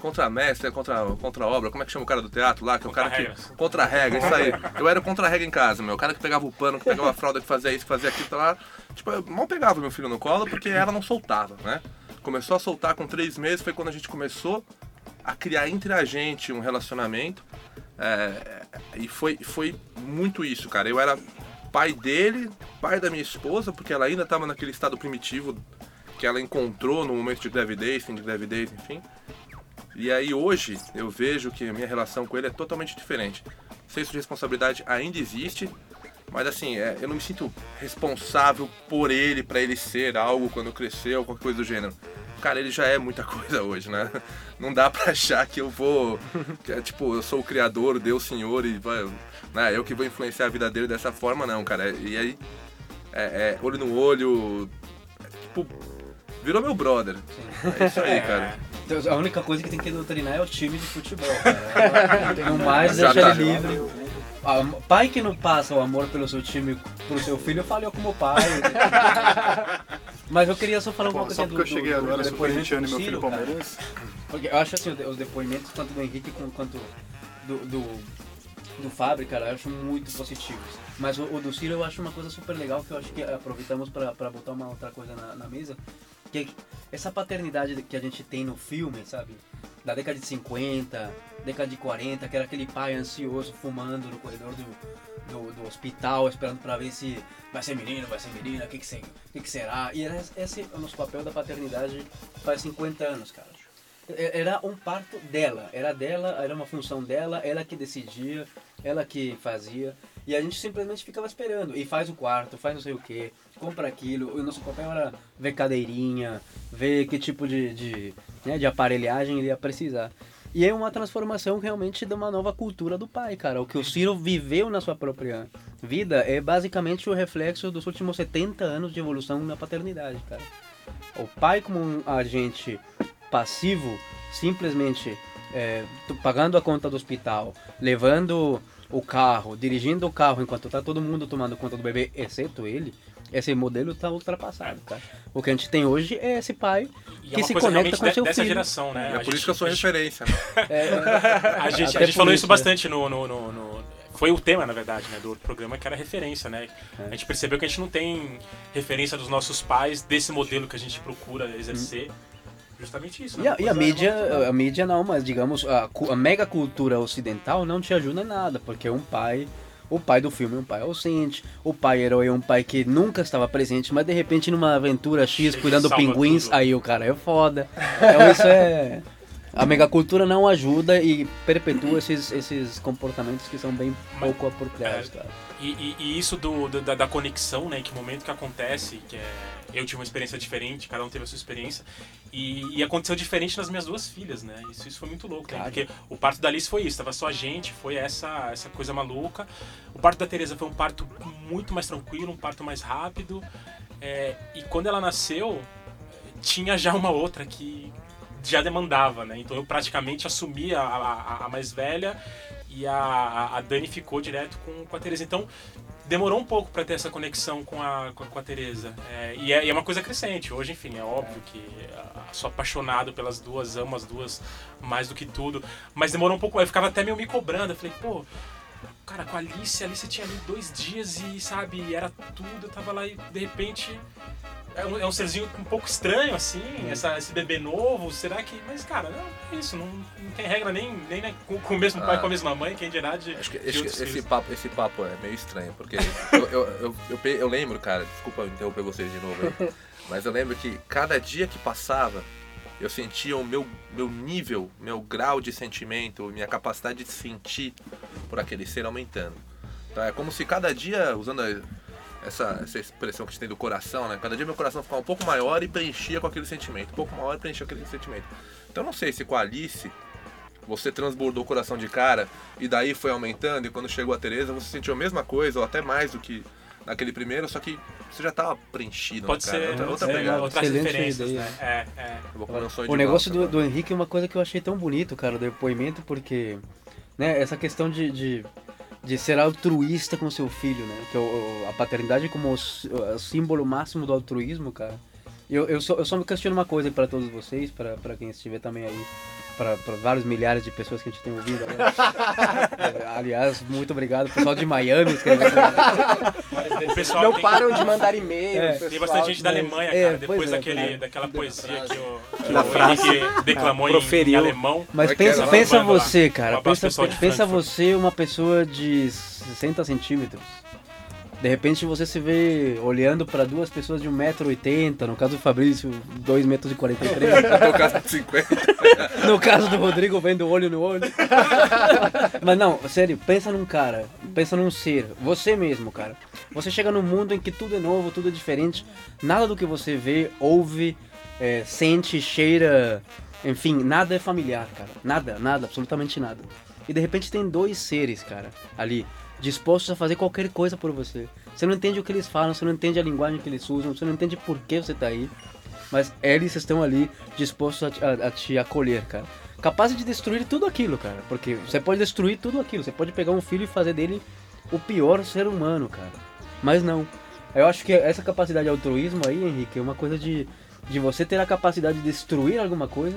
contra mestre, contra contra obra, como é que chama o cara do teatro lá, que é o cara que contra regra, isso aí. Eu era contra regra em casa, meu, o cara que pegava o pano, que pegava a fralda, que fazia isso, que fazia aquilo, tá lá. Tipo, eu mal pegava meu filho no colo porque ela não soltava, né? começou a soltar com três meses foi quando a gente começou a criar entre a gente um relacionamento. É, e foi, foi muito isso, cara. Eu era pai dele, pai da minha esposa, porque ela ainda estava naquele estado primitivo que ela encontrou no momento de gravidez, fim de gravidez, enfim. E aí hoje eu vejo que a minha relação com ele é totalmente diferente. O senso de responsabilidade ainda existe, mas assim, é, eu não me sinto responsável por ele, para ele ser algo quando crescer ou qualquer coisa do gênero cara, ele já é muita coisa hoje, né? Não dá pra achar que eu vou. Que é, tipo, eu sou o criador, Deus Senhor e vai, né, eu que vou influenciar a vida dele dessa forma, não, cara. E aí, é, é olho no olho. Tipo, virou meu brother. É isso aí, cara. Então, a única coisa que tem que doutrinar é o time de futebol, cara. Não mais deixa ele livre. Pai que não passa o amor pelo seu time, pro seu filho, falhou como pai. Mas eu queria só falar um pouco Só porque do, eu cheguei do, agora, do sou corintiano e meu filho cara. palmeirense. Porque eu acho assim, os depoimentos tanto do Henrique quanto do, do, do Fábio, cara, eu acho muito positivos. Mas o, o do Ciro eu acho uma coisa super legal que eu acho que aproveitamos para botar uma outra coisa na, na mesa. Que essa paternidade que a gente tem no filme, sabe? Da década de 50, década de 40, que era aquele pai ansioso fumando no corredor do, do, do hospital, esperando para ver se vai ser menino, vai ser menina, o que, que, que, que será. E era, esse é o nosso papel da paternidade faz 50 anos, cara. Era um parto dela, era dela, era uma função dela, ela que decidia, ela que fazia. E a gente simplesmente ficava esperando. E faz o quarto, faz não sei o que, compra aquilo. O nosso papel era ver cadeirinha, ver que tipo de, de, né, de aparelhagem ele ia precisar. E é uma transformação realmente de uma nova cultura do pai, cara. O que o Ciro viveu na sua própria vida é basicamente o reflexo dos últimos 70 anos de evolução na paternidade, cara. O pai como um agente passivo, simplesmente é, pagando a conta do hospital, levando o carro, dirigindo o carro enquanto tá todo mundo tomando conta do bebê, exceto ele, esse modelo tá ultrapassado, cara. O que a gente tem hoje é esse pai E que é se conecta com de- seu dessa filho. geração, né? É A por gente- isso que eu sou a gente- referência. né? É, A gente, a gente falou isso, né? bastante no, no, no- no- Foi o tema, na verdade, né, do programa, que era referência, né? É. A gente percebeu que a gente não tem referência dos nossos pais desse modelo que a gente procura exercer. Justamente isso. E né? a, e a mídia, a mídia não, mas digamos, a, a mega cultura ocidental não te ajuda em nada, porque um pai, o pai do filme é um pai ausente, o pai herói é um pai que nunca estava presente, mas de repente numa aventura X cuidando pinguins, tudo. aí o cara é foda. Então isso é... A megacultura não ajuda e perpetua esses, esses comportamentos que são bem Mas- pouco apropriados, é. E, e- e isso do, do- da, da conexão, né? Que momento que acontece, que é, eu tive uma experiência diferente, cada um teve a sua experiência, e, e aconteceu diferente nas minhas duas filhas, né? Isso, isso foi muito louco, né? Cara. Porque o parto da Alice foi isso, tava só a gente, foi essa, essa coisa maluca. O parto da Teresa foi um parto muito mais tranquilo, um parto mais rápido. é, e quando ela nasceu, tinha já uma outra que já demandava, né? Então eu praticamente assumi a, a, a mais velha e a, a Dani ficou direto com, com a Teresa. Então demorou um pouco para ter essa conexão com a, com a, com a Teresa. É, e, é, e é uma coisa crescente. Hoje, enfim, é óbvio que ah, sou apaixonado pelas duas, amo as duas mais do que tudo. Mas demorou um pouco, eu ficava até meio me cobrando. Eu falei, pô. Cara, com a Alice, a Alice tinha ali dois dias e, sabe, era tudo. Eu tava lá e, de repente, é um, é um serzinho um pouco estranho, assim, essa, esse bebê novo. Será que. Mas, cara, não, é isso. Não, não tem regra nem, nem né, com, com o mesmo pai, Ah. com a mesma mãe, quem dirá de. Acho que de esse, papo, esse papo é meio estranho, porque eu, eu, eu, eu, eu lembro, cara, desculpa interromper vocês de novo aí, mas eu lembro que cada dia que passava, eu sentia o meu, meu nível, meu grau de sentimento, minha capacidade de sentir por aquele ser aumentando. Então é como se cada dia, usando essa, essa expressão que a gente tem do coração, né? Cada dia meu coração ficava um pouco maior e preenchia com aquele sentimento, um pouco maior e preenchia com aquele sentimento. Então não sei se com a Alice você transbordou o coração de cara e daí foi aumentando e quando chegou a Teresa você sentiu a mesma coisa ou até mais do que naquele primeiro, só que você já tava preenchido, Pode né, cara? ser, outra, outra ser pegada. outras Excelente referências, ideia. né? É, é. Um O de negócio do, do Henrique é uma coisa que eu achei tão bonito, cara, o depoimento, porque né, essa questão de, de, de ser altruísta com seu filho, né? Que é o- a paternidade como o, o símbolo máximo do altruísmo, cara. Eu, eu, só, eu só me questiono uma coisa para todos vocês, para quem estiver também aí, para vários milhares de pessoas que a gente tem ouvido. agora. É, Aliás, muito obrigado, pessoal de Miami escrevendo. O pessoal Não tem, param de mandar e-mail. É. tem bastante gente da né? Alemanha, É, cara. pois Depois é, daquele, é. daquela poesia que o, que Da o declamou em, em proferiu. alemão. Mas é pensa, pensa você, cara. Pensa, pensa você uma pessoa de 60 centímetros. De repente você se vê olhando para duas pessoas de 1,80m, no caso do Fabrício, 2,43m. Eu tô caso de 50. no caso do Rodrigo, vendo olho no olho. Mas não, sério, pensa num cara, pensa num ser, você mesmo, cara. Você chega num mundo em que tudo é novo, tudo é diferente, nada do que você vê, ouve, é, sente, cheira, enfim, nada é familiar, cara. Nada, nada, absolutamente nada. E de repente tem dois seres, cara, ali, dispostos a fazer qualquer coisa por você. Você não entende o que eles falam, você não entende a linguagem que eles usam, você não entende por que você tá aí. Mas eles estão ali dispostos a, a- a te acolher, cara. Capazes de destruir tudo aquilo, cara. Porque você pode destruir tudo aquilo. Você pode pegar um filho e fazer dele o pior ser humano, cara. Mas não. Eu acho que essa capacidade de altruísmo aí, Henrique, é uma coisa de, de você ter a capacidade de destruir alguma coisa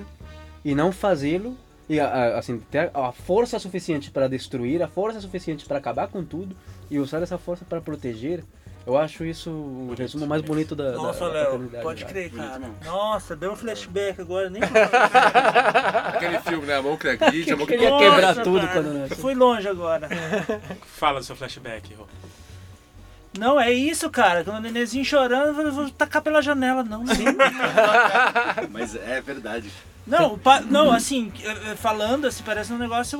e não fazê-lo. E a- a- assim, ter a força suficiente para destruir, a força suficiente para acabar com tudo e usar essa força para proteger. Eu acho isso o resumo mais bonito da, Nossa, da Léo, pode crer, cara. mesmo. Nossa, deu um flashback agora, nem Aquele filme, né? A mão que acredita, a mão que Queria quebrar tudo cara. quando nasceu. Fui longe agora. Fala do seu flashback, Rô. Não, é isso, cara. Quando o nenenzinho chorando, eu falei, vou tacar pela janela. Não, sim. Mas é verdade. Não, pa- não, assim, eh, eh, falando assim, parece um negócio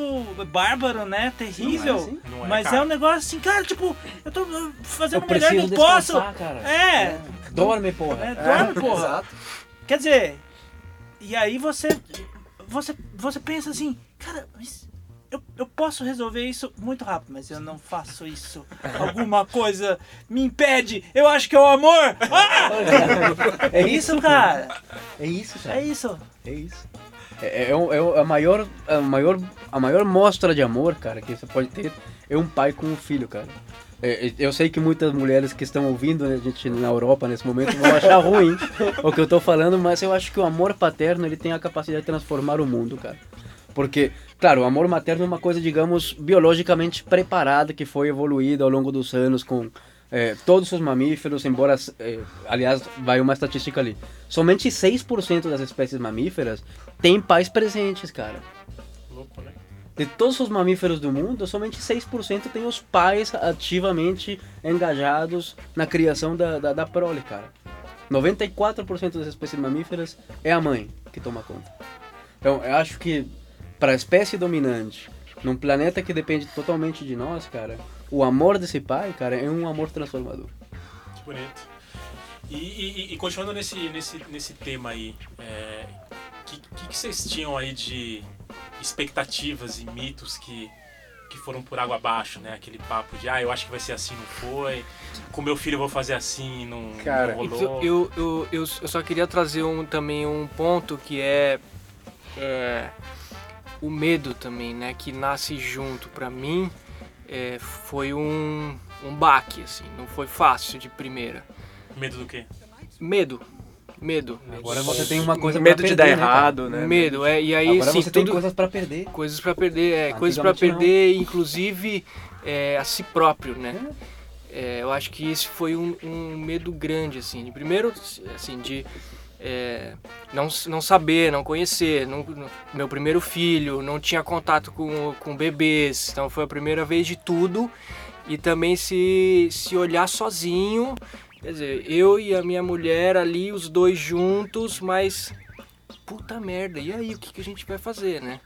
bárbaro, né? Terrível. assim. Não é, mas cara. é um negócio assim, cara, tipo, eu tô uh, fazendo Eu o melhor que eu posso. cara. É, Dorme, porra. né? Dorme, porra. Exato. Quer dizer, e aí você, você, você pensa assim, cara, mas eu, eu posso resolver isso muito rápido, mas eu não faço isso. Alguma coisa me impede. Eu acho que é o amor. Ah! É isso, cara. É isso, cara. É isso. É isso. É, é, o- é o- a, maior, a, maior, a maior mostra de amor, cara, que você pode ter é um pai com um filho, cara. é, é, eu sei que muitas mulheres que estão ouvindo a gente na Europa nesse momento vão achar ruim o que eu tô falando, mas eu acho que o amor paterno ele tem a capacidade de transformar o mundo, cara. Porque, claro, o amor materno é uma coisa, digamos, biologicamente preparada, que foi evoluída ao longo dos anos com é, todos os mamíferos, embora, é, aliás, vai uma estatística ali. Somente 6% das espécies mamíferas têm pais presentes, cara. Louco, né? De todos os mamíferos do mundo, somente 6% têm os pais ativamente engajados na criação da, da, da prole, cara. 94% das espécies mamíferas é a mãe que toma conta. Então, eu acho que para a espécie dominante, num planeta que depende totalmente de nós, cara, o amor desse pai, cara, é um amor transformador. Que bonito. E, e, e continuando nesse, nesse, nesse tema aí, o é, que, que, que vocês tinham aí de expectativas e mitos que, que foram por água abaixo, né? Aquele papo de, ah, eu acho que vai ser assim, não foi. Com meu filho eu vou fazer assim, não, Cara, não rolou. eu, eu, eu, eu só queria trazer um, também um ponto que é, é o medo também, né? Que nasce junto. Pra mim, é, foi um, um baque, assim. Não foi fácil de primeira. Medo do quê? Medo. Medo. Agora você tem uma coisa Medo pra de perder, dar né, errado, né? Medo, é. E aí, Agora assim, você tem tudo... coisas pra perder. Coisas pra perder, é, coisas pra Antigamente não. perder, inclusive é, a si próprio, né? É, eu acho que esse foi um, um medo grande, assim. De primeiro, assim, de é, não, não saber, não conhecer. Não, não- meu primeiro filho, não tinha contato com, com bebês, então foi a primeira vez de tudo. E também se, se olhar sozinho, quer dizer, eu e a minha mulher ali, os dois juntos, mas puta merda, e aí o que, que a gente vai fazer, né?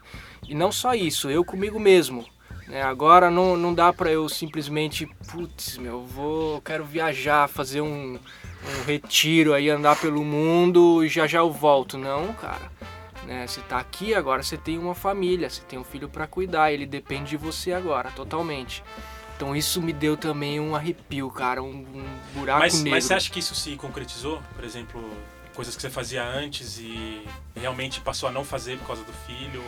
E não só isso, eu comigo mesmo. Né? Agora não, não dá pra eu simplesmente, putz, meu, vou, quero viajar, fazer um, um retiro aí, andar pelo mundo e já já eu volto. Não, cara. Né? Você tá aqui agora, você tem uma família, você tem um filho pra cuidar, ele depende de você agora, totalmente. Então isso me deu também um arrepio, cara, um, um buraco Mas, negro. mas você acha que isso se concretizou? Por exemplo, coisas que você fazia antes e realmente passou a não fazer por causa do filho?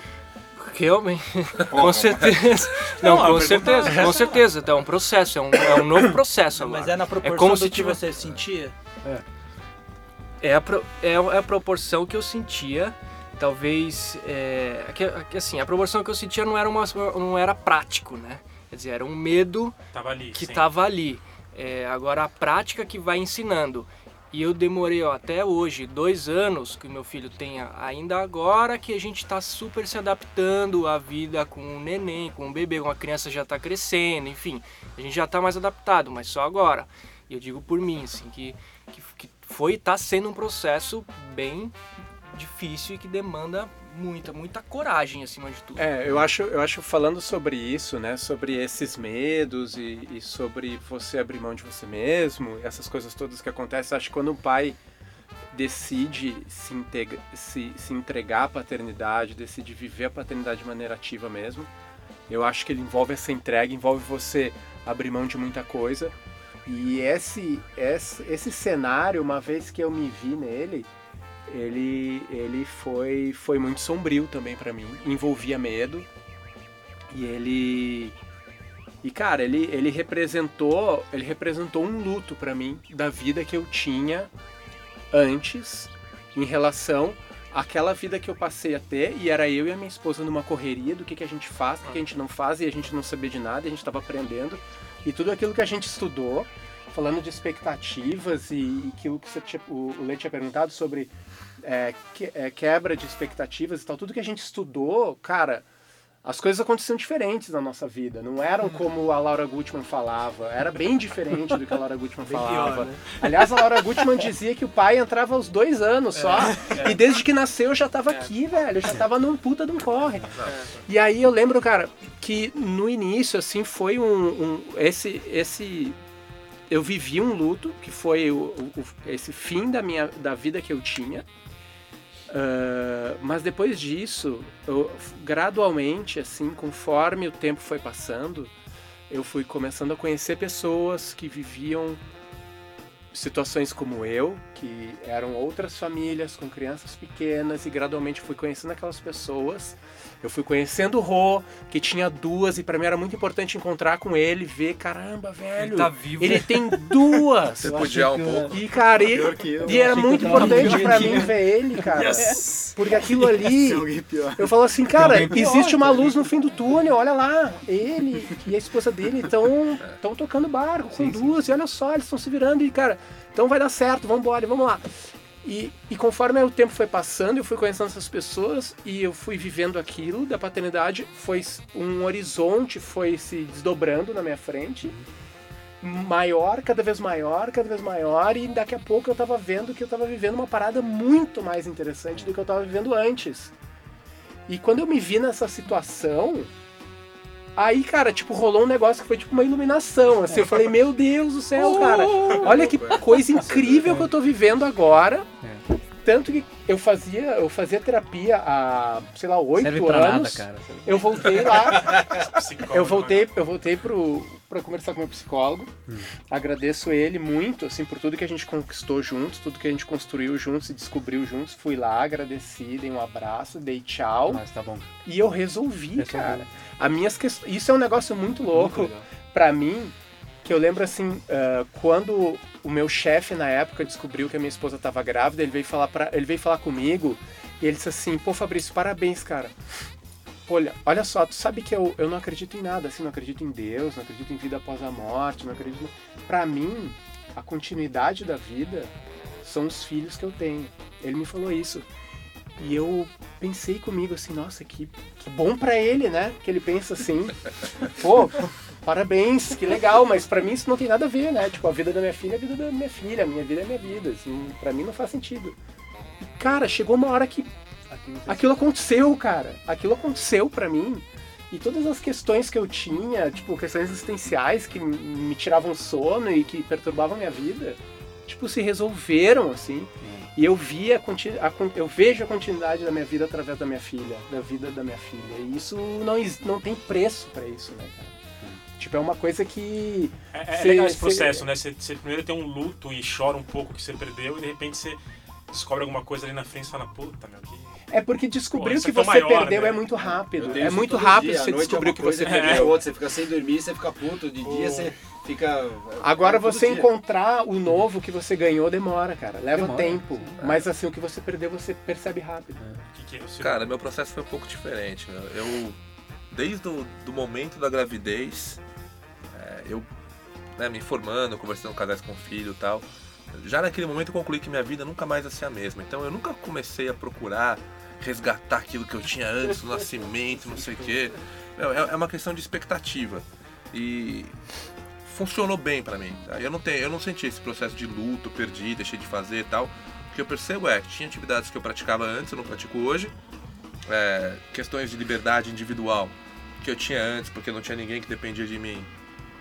Realmente, com certeza. Não, Não, com certeza, é com certeza. Então, é um processo, é um, é um novo processo agora. Mas é na proporção como do se que tivesse- você sentia? É a, pro- é, a- é a proporção que eu sentia, talvez, é, é que, é assim, a proporção que eu sentia não era, uma, não era prático, né? Quer dizer, era um medo Tava ali. que sim. estava ali. É, agora a prática que vai ensinando. E eu demorei ó, até hoje, dois anos que o meu filho tenha, ainda agora que a gente está super se adaptando à vida com um neném, com um bebê, com a criança já está crescendo, enfim, a gente já está mais adaptado, mas só agora. E eu digo por mim, assim, que, que, que foi está sendo um processo bem difícil e que demanda muita, muita coragem acima de tudo. É, eu acho, eu acho falando sobre isso, né, sobre esses medos e, e sobre você abrir mão de você mesmo, essas coisas todas que acontecem, acho que quando o pai decide se, integra, se, se entregar à paternidade, decide viver a paternidade de maneira ativa mesmo, eu acho que ele envolve essa entrega, envolve você abrir mão de muita coisa. E esse, esse, esse cenário, uma vez que eu me vi nele, ele, ele foi, foi muito sombrio também pra mim. Envolvia medo. E ele. E cara, ele, ele representou. Ele representou um luto pra mim da vida que eu tinha antes em relação àquela vida que eu passei a ter e era eu e a minha esposa numa correria do que, que a gente faz, o que, que a gente não faz e a gente não sabia de nada, e a gente estava aprendendo. E tudo aquilo que a gente estudou, falando de expectativas e, e aquilo que você tinha- o, o Lê tinha perguntado sobre é, que- é, quebra de expectativas e tal, tudo que a gente estudou, cara, as coisas aconteciam diferentes na nossa vida. Não eram como a Laura Gutman falava. Era bem diferente do que a Laura Gutman falava. né? Aliás, a Laura Gutman dizia que o pai entrava aos dois anos só. E desde que nasceu eu já tava aqui, velho. Eu já tava num puta de um corre. E aí eu lembro, cara, que no início, assim, foi um. um- esse, esse. Eu vivi um luto, que foi o, o- esse fim da minha da vida que eu tinha. Ah, mas depois disso, eu, gradualmente, assim, conforme o tempo foi passando, eu fui começando a conhecer pessoas que viviam situações como eu, que eram outras famílias com crianças pequenas e gradualmente fui conhecendo aquelas pessoas. Eu fui conhecendo o Rô, que tinha duas, e pra mim era muito importante encontrar com ele, ver, caramba, velho. Ele tá vivo. ele tem duas. Você podia um pouco. E, cara, e, eu. e era muito importante aqui. mim ver ele, cara. Porque aquilo ali. Eu falo assim, cara, pior, existe uma luz no fim do túnel, olha lá. Ele e a esposa dele estão tão tocando barco com duas, e olha só, eles estão se virando, e cara, então vai dar certo, vamos embora, vamos lá. E, e conforme o tempo foi passando, eu fui conhecendo essas pessoas e eu fui vivendo aquilo da paternidade, foi um horizonte, foi se desdobrando na minha frente, maior, cada vez maior, cada vez maior, e daqui a pouco eu tava vendo que eu tava vivendo uma parada muito mais interessante do que eu tava vivendo antes. E quando eu me vi nessa situação, aí, cara, tipo, rolou um negócio que foi tipo uma iluminação, assim, eu falei, meu Deus do céu, cara, olha que coisa incrível que eu tô vivendo agora. Tanto que eu fazia, eu fazia terapia há, sei lá, oito pra nada, anos. cara. Eu voltei lá, eu voltei, eu voltei pro, pra conversar com meu psicólogo. Agradeço ele muito, assim, por tudo que a gente conquistou juntos, tudo que a gente construiu juntos e descobriu juntos. Fui lá, agradeci, dei um abraço, dei tchau. Mas tá bom. E eu resolvi, Resolveu. cara. As minhas questões. Isso é um negócio muito louco pra mim. Que eu lembro assim, ah, quando o meu chefe na época descobriu que a minha esposa estava grávida, ele veio falar para, ele veio falar comigo e ele disse assim: "Pô, Fabrício, parabéns, cara. Olha, olha só, tu sabe que eu, eu não acredito em nada, assim, não acredito em Deus, não acredito em vida após a morte, não acredito. Pra mim, a continuidade da vida são os filhos que eu tenho. Ele me falou isso. E eu pensei comigo assim, nossa, que, que bom pra ele, né? Que ele pensa assim, pô, parabéns, que legal, mas pra mim isso não tem nada a ver, né? Tipo, a vida da minha filha é a vida da minha filha, a minha vida é a minha vida. Assim, pra mim não faz sentido. E, cara, chegou uma hora que aquilo aconteceu, cara. Aquilo aconteceu pra mim. E todas as questões que eu tinha, tipo, questões existenciais que me tiravam sono e que perturbavam a minha vida, tipo, se resolveram, assim. E eu vi a, a eu vejo a continuidade da minha vida através da minha filha, da vida da minha filha. E isso não, não tem preço pra isso, né, cara? Tipo, é uma coisa que. É, é Cê- legal esse cê- processo, né? Você, você primeiro tem um luto e chora um pouco que você perdeu e de repente você descobre alguma coisa ali na frente e fala, puta, meu, que... É porque descobrir Pô, o que é você maior, perdeu né? é muito rápido. É muito rápido dia. Você descobrir é o que você perdeu. é outra. Você fica sem dormir, você fica puto. De dia você fica... Agora é você dia. encontrar o novo que você ganhou demora, cara. Leva Demora, tempo. Mas assim, o que você perdeu, você percebe rápido. que, que é o seu- Cara, meu processo foi um pouco diferente. meu. Eu, desde o do momento da gravidez, é, eu né, me informando, conversando com casais com filho e tal, já naquele momento eu concluí que minha vida nunca mais ia ser a mesma. Então eu nunca comecei a procurar resgatar aquilo que eu tinha antes, do nascimento, não sei o quê. É, é uma questão de expectativa. E funcionou bem pra mim. tá? Eu não tenho, eu não senti esse processo de luto, perdi, deixei de fazer e tal. O que eu percebo é que tinha atividades que eu praticava antes, eu não pratico hoje. É, questões de liberdade individual que eu tinha antes, porque não tinha ninguém que dependia de mim.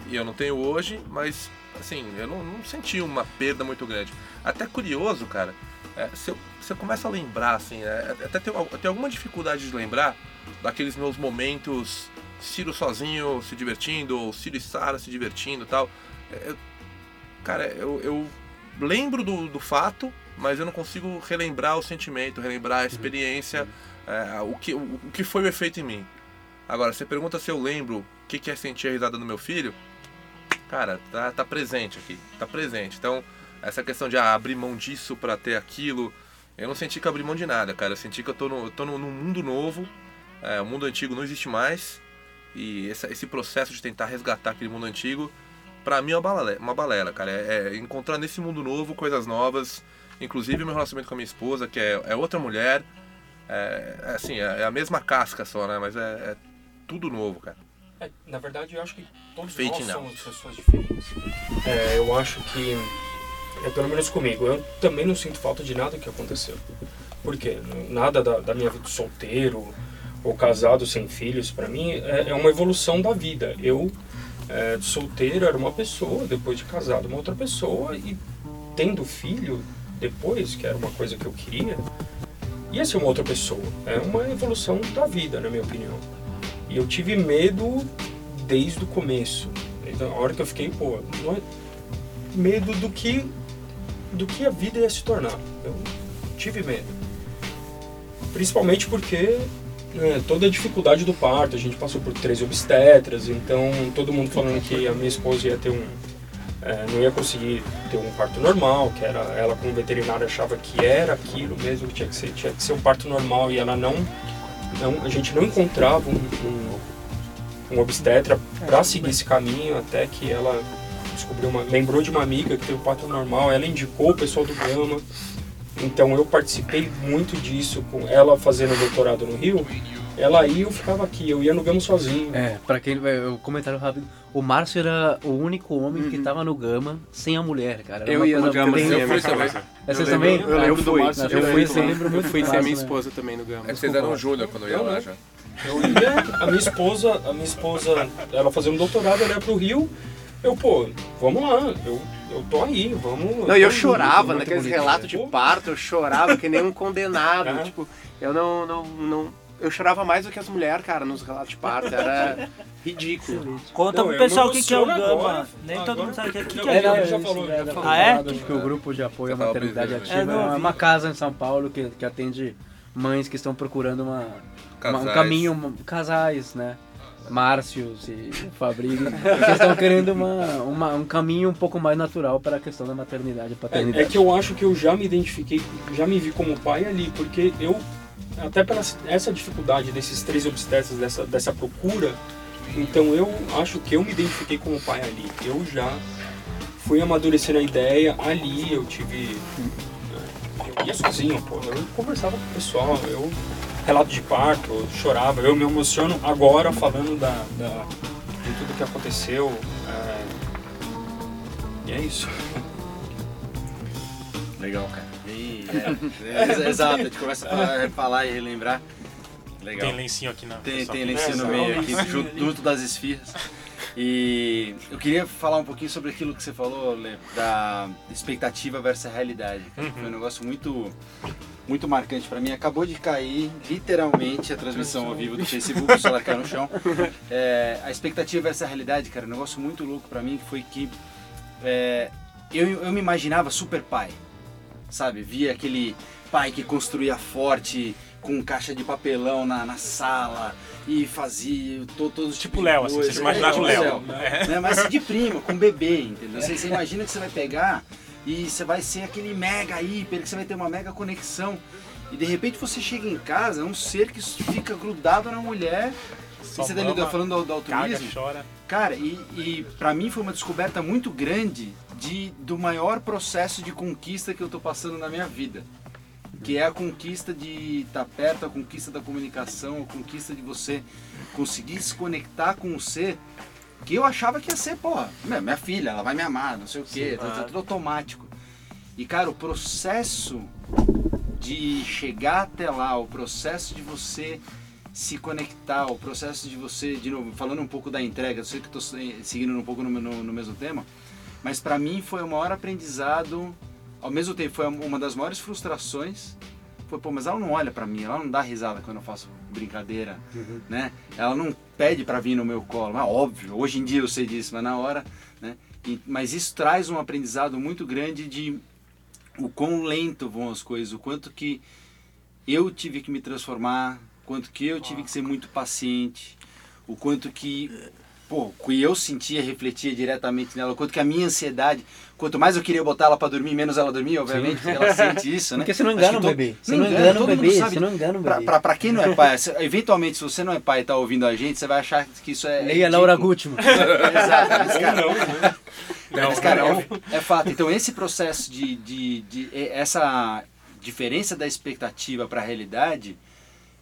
E eu não tenho hoje, mas assim, eu não, não senti uma perda muito grande. Até curioso, cara, é, se eu começo a lembrar, assim, é, até tenho, eu tenho alguma dificuldade de lembrar daqueles meus momentos Ciro sozinho se divertindo, ou Ciro e Sara se divertindo e tal. É, eu- cara, eu, eu lembro do, do fato, mas eu não consigo relembrar o sentimento, relembrar a experiência, é, o, que, o, o que foi o efeito em mim. Agora, você pergunta se eu lembro o que, que é sentir a risada do meu filho, cara, tá, tá presente aqui, tá presente. Então, essa questão de ah, abrir mão disso pra ter aquilo, eu não senti que eu abri mão de nada, cara. Eu senti que eu tô, no, eu tô num num mundo novo, é, o mundo antigo não existe mais, e essa- esse processo de tentar resgatar aquele mundo antigo, pra mim é uma balela, uma balela cara. É, é encontrar nesse mundo novo coisas novas, inclusive meu relacionamento com a minha esposa, que é, é outra mulher. É, é assim, é, é a mesma casca só, né? Mas é, é tudo novo, cara. É, na verdade, eu acho que todos Fate nós somos pessoas diferentes. É, eu acho que, é, pelo menos comigo, eu também não sinto falta de nada que aconteceu. Por quê? Nada da, da minha vida solteiro ou casado sem filhos, pra mim, é, é uma evolução da vida. Eu, é, solteiro, era uma pessoa, depois de casado, uma outra pessoa, e tendo filho depois, que era uma coisa que eu queria, ia ser uma outra pessoa. É uma evolução da vida, na minha opinião. E eu tive medo desde o começo. Então, a hora que eu fiquei, pô, é medo do que do que a vida ia se tornar. Eu tive medo. Principalmente porque né, toda a dificuldade do parto, a gente passou por três obstetras, então todo mundo falando que a minha esposa ia ter um. é, não ia conseguir ter um parto normal, que era ela como veterinária achava que era aquilo mesmo, que tinha que ser, tinha que ser um parto normal e ela não. não a gente não encontrava um, um, um obstetra para seguir esse caminho até que ela descobriu uma. lembrou de uma amiga que teve um parto normal, ela indicou o pessoal do Gama. Então eu participei muito disso, com ela fazendo doutorado no Rio. Ela ia, eu ficava aqui, eu ia no Gama sozinho. É, pra quem. é, Um comentário rápido. O Márcio era o único homem que tava no Gama sem a mulher, cara. Era Eu ia no Gama sem a Eu fui também. esposa. É, Vocês Eu também? lembro- eu Ah, lembro do fui. Márcio. Eu Eu fui, fui, eu lembro muito fui do sem a minha esposa também no Gama. É que vocês eram júnior quando eu ia lá já. Eu ia, a minha esposa, a minha esposa, ela fazendo doutorado, ela ia pro Rio. Eu, pô, vamos lá, eu, eu tô aí, vamos. Não, e eu indo, chorava muito naqueles relatos né? de Pô, parto, eu chorava que nem um condenado. É. Tipo, eu não, não, não. Eu chorava mais do que as mulheres, cara, nos relatos de parto. Era ridículo. Conta Não, pro eu pessoal o que, que é o Gama. agora. Nem todo mundo sabe o que, que, que é É, já falou, já falou. Ah, é? falado, Acho que o grupo de apoio à tava maternidade brisando. ativa É, não é uma casa em São Paulo que, que atende mães que estão procurando uma, uma- um caminho, casais, né? Márcios e Fabrício, que estão querendo uma, uma- um caminho um pouco mais natural para a questão da maternidade e É, paternidade. é que eu acho que eu já me identifiquei, já me vi como pai ali, porque eu, até pela essa dificuldade desses três obstetras, dessa, dessa procura, então eu acho que eu me identifiquei como pai ali. Eu já fui amadurecendo a ideia ali, eu tive. Eu ia sozinho, pô, eu conversava com o pessoal, eu. Relato de parto, eu chorava, eu me emociono agora falando da, da- de tudo que aconteceu. é, e é isso. Legal, cara. E, é, é, exato, a gente começa a falar, falar e relembrar. Legal. Tem lencinho aqui na. Tem, tem lencinho no É, meio aqui, junto das esfirras. E eu queria falar um pouquinho sobre aquilo que você falou, Lê, da expectativa versus a realidade. cara. Foi um negócio muito, muito marcante pra mim. Acabou de cair, literalmente, a transmissão ao vivo do Facebook, o celular caiu no chão. É, a expectativa versus a realidade, cara, um negócio muito louco pra mim, que foi que é, eu, eu me imaginava super pai, sabe? Via aquele pai que construía forte, com caixa de papelão na, na sala e fazia to, todos os Tipo o Léo, assim, você imaginava É, o Léo. Léo, né? Mas de prima, com bebê, entendeu? Você, você imagina que você vai pegar e você vai ser aquele mega hiper, que você vai ter uma mega conexão. E de repente você chega em casa, é um ser que fica grudado na mulher. Só e você tá mama, ligado, falando do, do Caga, altruísmo. chora. Cara, e, e para mim foi uma descoberta muito grande de, do maior processo de conquista que eu tô passando na minha vida. Que é a conquista de estar perto, a conquista da comunicação, a conquista de você conseguir se conectar com o ser que eu achava que ia ser, porra, minha, minha filha, ela vai me amar, não sei o quê, tá, tá tudo automático. E cara, o processo de chegar até lá, o processo de você se conectar, o processo de você, de novo, falando um pouco da entrega, eu sei que estou seguindo um pouco no, no- no mesmo tema, mas para mim foi o maior aprendizado, ao mesmo tempo foi uma das maiores frustrações, foi, pô, mas ela não olha para mim, ela não dá risada quando eu faço brincadeira, né? Ela não pede para vir no meu colo, mas óbvio, hoje em dia eu sei disso, mas na hora, né? E- mas isso traz um aprendizado muito grande de o quão lento vão as coisas, o quanto que eu tive que me transformar, quanto que eu tive que ser muito paciente, o quanto que pô, que eu sentia, refletia diretamente nela, o quanto que a minha ansiedade, quanto mais eu queria botar ela pra dormir, menos ela dormia, obviamente, porque ela sente isso, né? Porque você não engana to- bebê. Você não não engana, engana todo mundo bebê. sabe. Você não engana Pra, bebê. pra, pra quem não é pai, se- eventualmente, se você não é pai e tá ouvindo a gente, você vai achar que isso é. Leia. Laura Gutman. Exato, mas, cara, não, né? mas, cara, é, é fato. Então, esse processo de, de, de- e- essa diferença da expectativa para a realidade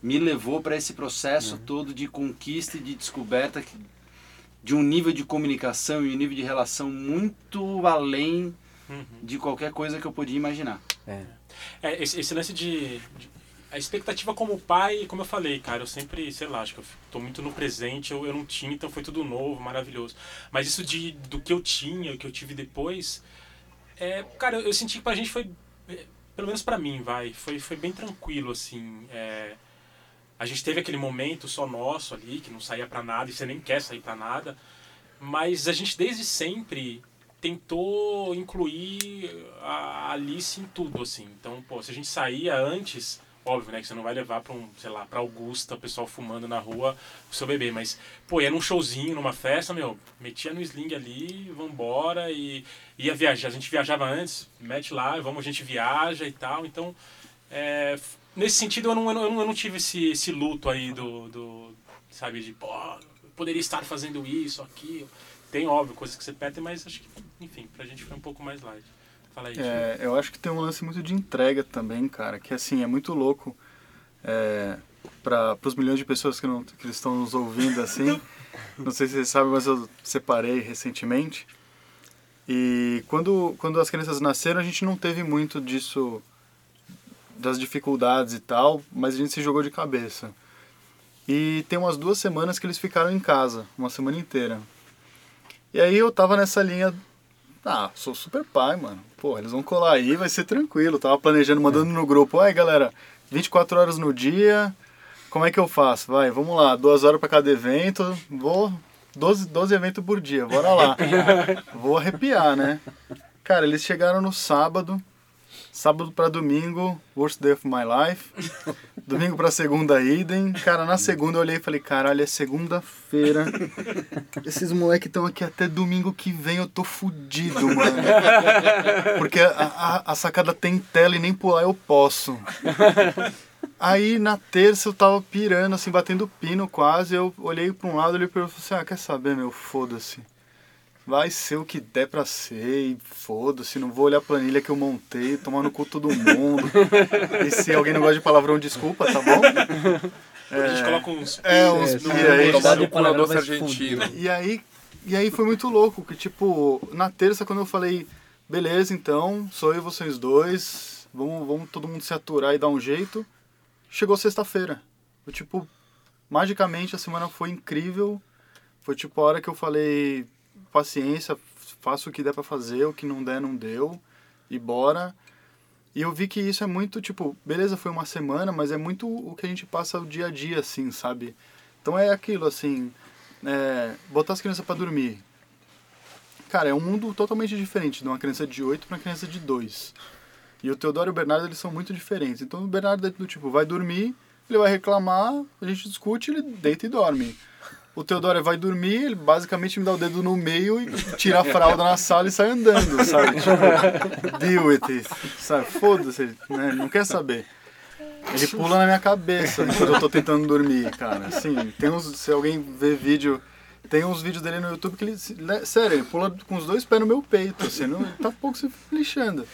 me levou para esse processo todo de conquista e de descoberta que- de um nível de comunicação e um nível de relação muito além de qualquer coisa que eu podia imaginar. É, esse, esse lance de, de- A expectativa como pai, como eu falei, cara, eu sempre, sei lá, acho que eu tô muito no presente, eu, eu não tinha, então foi tudo novo, maravilhoso. Mas isso de, do que eu tinha, o que eu tive depois, é, cara, eu, eu senti que pra gente foi, é, pelo menos pra mim, vai, foi, foi bem tranquilo, assim. é, a gente teve aquele momento só nosso ali, que não saía pra nada, e você nem quer sair pra nada. Mas a gente desde sempre tentou incluir a Alice em tudo, assim. Então, pô, se a gente saía antes, óbvio, né, que você não vai levar pra um, sei lá, pra Augusta, o pessoal fumando na rua, o seu bebê, mas, pô, ia num showzinho, numa festa, meu, metia no sling ali, vambora, e ia viajar. A gente viajava antes, mete lá, vamos, a gente viaja e tal, então, é, nesse sentido, eu não, eu não, eu não tive esse, esse luto aí do, do, sabe, de, pô, poderia estar fazendo isso, aquilo. Tem, óbvio, coisas que você perde, mas acho que, enfim, pra gente foi um pouco mais light. Fala aí, É, eu acho que tem um lance muito de entrega também, cara, que assim, é muito louco é, para os milhões de pessoas que, não, que estão nos ouvindo assim. não sei se vocês sabem, mas eu separei recentemente. E quando, quando as crianças nasceram, a gente não teve muito disso, das dificuldades e tal, mas a gente se jogou de cabeça. E tem umas duas semanas que eles ficaram em casa, uma semana inteira. E aí eu tava nessa linha ah, sou super pai, mano. Pô, eles vão colar aí, vai ser tranquilo. Tava planejando, mandando no grupo. Ai, galera, 24 horas no dia. Como é que eu faço? Vai, vamos lá, duas horas pra cada evento. Vou. 12, 12 eventos por dia, bora lá. Vou arrepiar, né? Cara, eles chegaram no sábado. Sábado pra domingo, worst day of my life. Domingo pra segunda, idem. Cara, na segunda eu olhei e falei, caralho, é segunda-feira. Esses moleques estão aqui até domingo que vem, eu tô fudido, mano. Porque a, a, a sacada tem tela e nem pular eu posso. Aí na terça eu tava pirando, assim, batendo pino quase. Eu olhei pra um lado e ele falei assim: ah, quer saber, meu? Foda-se. Vai ser o que der pra ser e foda-se, não vou olhar a planilha que eu montei, tomar no cu todo mundo. E se alguém não gosta de palavrão, desculpa, tá bom? A gente coloca uns... É, uns É, pi aí. fuder. E aí, e aí foi muito louco, que tipo, na terça quando eu falei, beleza, então, sou eu e vocês dois, vamos, vamos todo mundo se aturar e dar um jeito, chegou sexta-feira. Eu, tipo, magicamente a semana foi incrível, foi tipo a hora que eu falei, paciência, faço o que der pra fazer, o que não der não deu, e bora. E eu vi que isso é muito, tipo, beleza, foi uma semana, mas é muito o que a gente passa o dia a dia, assim, sabe? Então é aquilo, assim, é, botar as crianças para dormir. Cara, é um mundo totalmente diferente de uma criança de 8 para uma criança de 2. E o Teodoro e o Bernardo, eles são muito diferentes. Então o Bernardo é do tipo, vai dormir, ele vai reclamar, a gente discute, ele deita e dorme. O Teodoro vai dormir, ele basicamente me dá o dedo no meio e tira a fralda na sala e sai andando, sabe? Tipo, deal with it, sabe? Foda-se, né? Ele não quer saber. Ele pula na minha cabeça quando eu tô tentando dormir, cara. Assim, tem uns, se alguém vê vídeo, tem uns vídeos dele no YouTube que ele, né, sério, ele pula com os dois pés no meu peito, assim, não, tá pouco se lixando.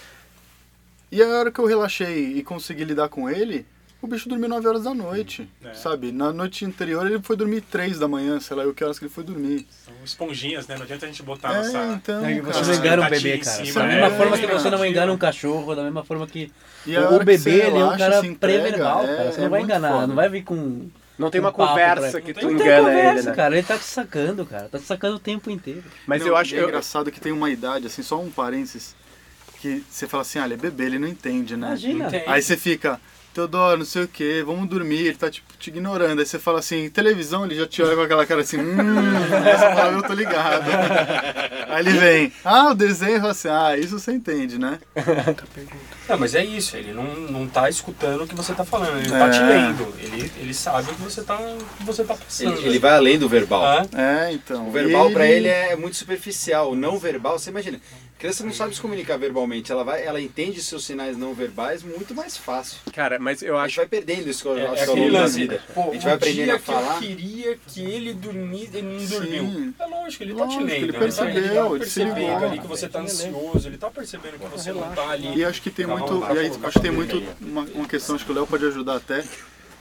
E a hora que eu relaxei e consegui lidar com ele, o bicho dormiu 9 horas da noite, É. sabe? Na noite anterior ele foi dormir 3 da manhã, sei lá, eu que horas que ele foi dormir. São esponjinhas, né? Não adianta a gente botar É, nossa... então, É que cara. você não engana um Tatinha bebê, cara. cima, da né? mesma É, forma que cara. você não engana um cachorro, da mesma forma que E o, o bebê ele é um cara pré-verbal, é- cara. Você é não vai enganar, foda. não vai vir com. Não tem um uma conversa pra- que tu Não tem engana conversa, ele, né? cara. Ele tá te sacando, cara. Tá te sacando o tempo inteiro. Mas Não, eu acho é eu- engraçado que tem uma idade, assim, só um parênteses, que você fala assim, ah, ele é bebê, ele não entende, né? Imagina. Aí você fica, Teodoro, não sei o que, vamos dormir, ele tá tipo te ignorando. Aí você fala assim, televisão, ele já te olha com aquela cara assim, hum, você fala, eu tô ligado. Aí ele vem, ah, o desenho, assim, ah, isso você entende, né? Não, mas é isso, ele não, não tá escutando o que você tá falando, ele É. tá te lendo. Ele, ele sabe o que você tá, que você tá passando. Ele, ele vai além do verbal. Ah, É, então. O verbal E pra ele é muito superficial. O não verbal, você imagina. A criança não sabe se comunicar verbalmente. Ela, vai, ela entende seus sinais não verbais muito mais fácil. Cara, mas eu A gente acho vai perdendo isso ao é, ao é longo aquele da vida. Pô, a gente vai aprendendo a que falar. eu queria que ele dormisse, ele não Sim. dormiu. É lógico, ele tá te Lógico, lendo. ele tá- percebeu, ele tá ele se percebendo ligou. ali que você tá ansioso, ele tá percebendo que você não tá ali. E acho que tem muito. E aí, acho que tem muito uma, uma questão, acho que o Léo pode ajudar até,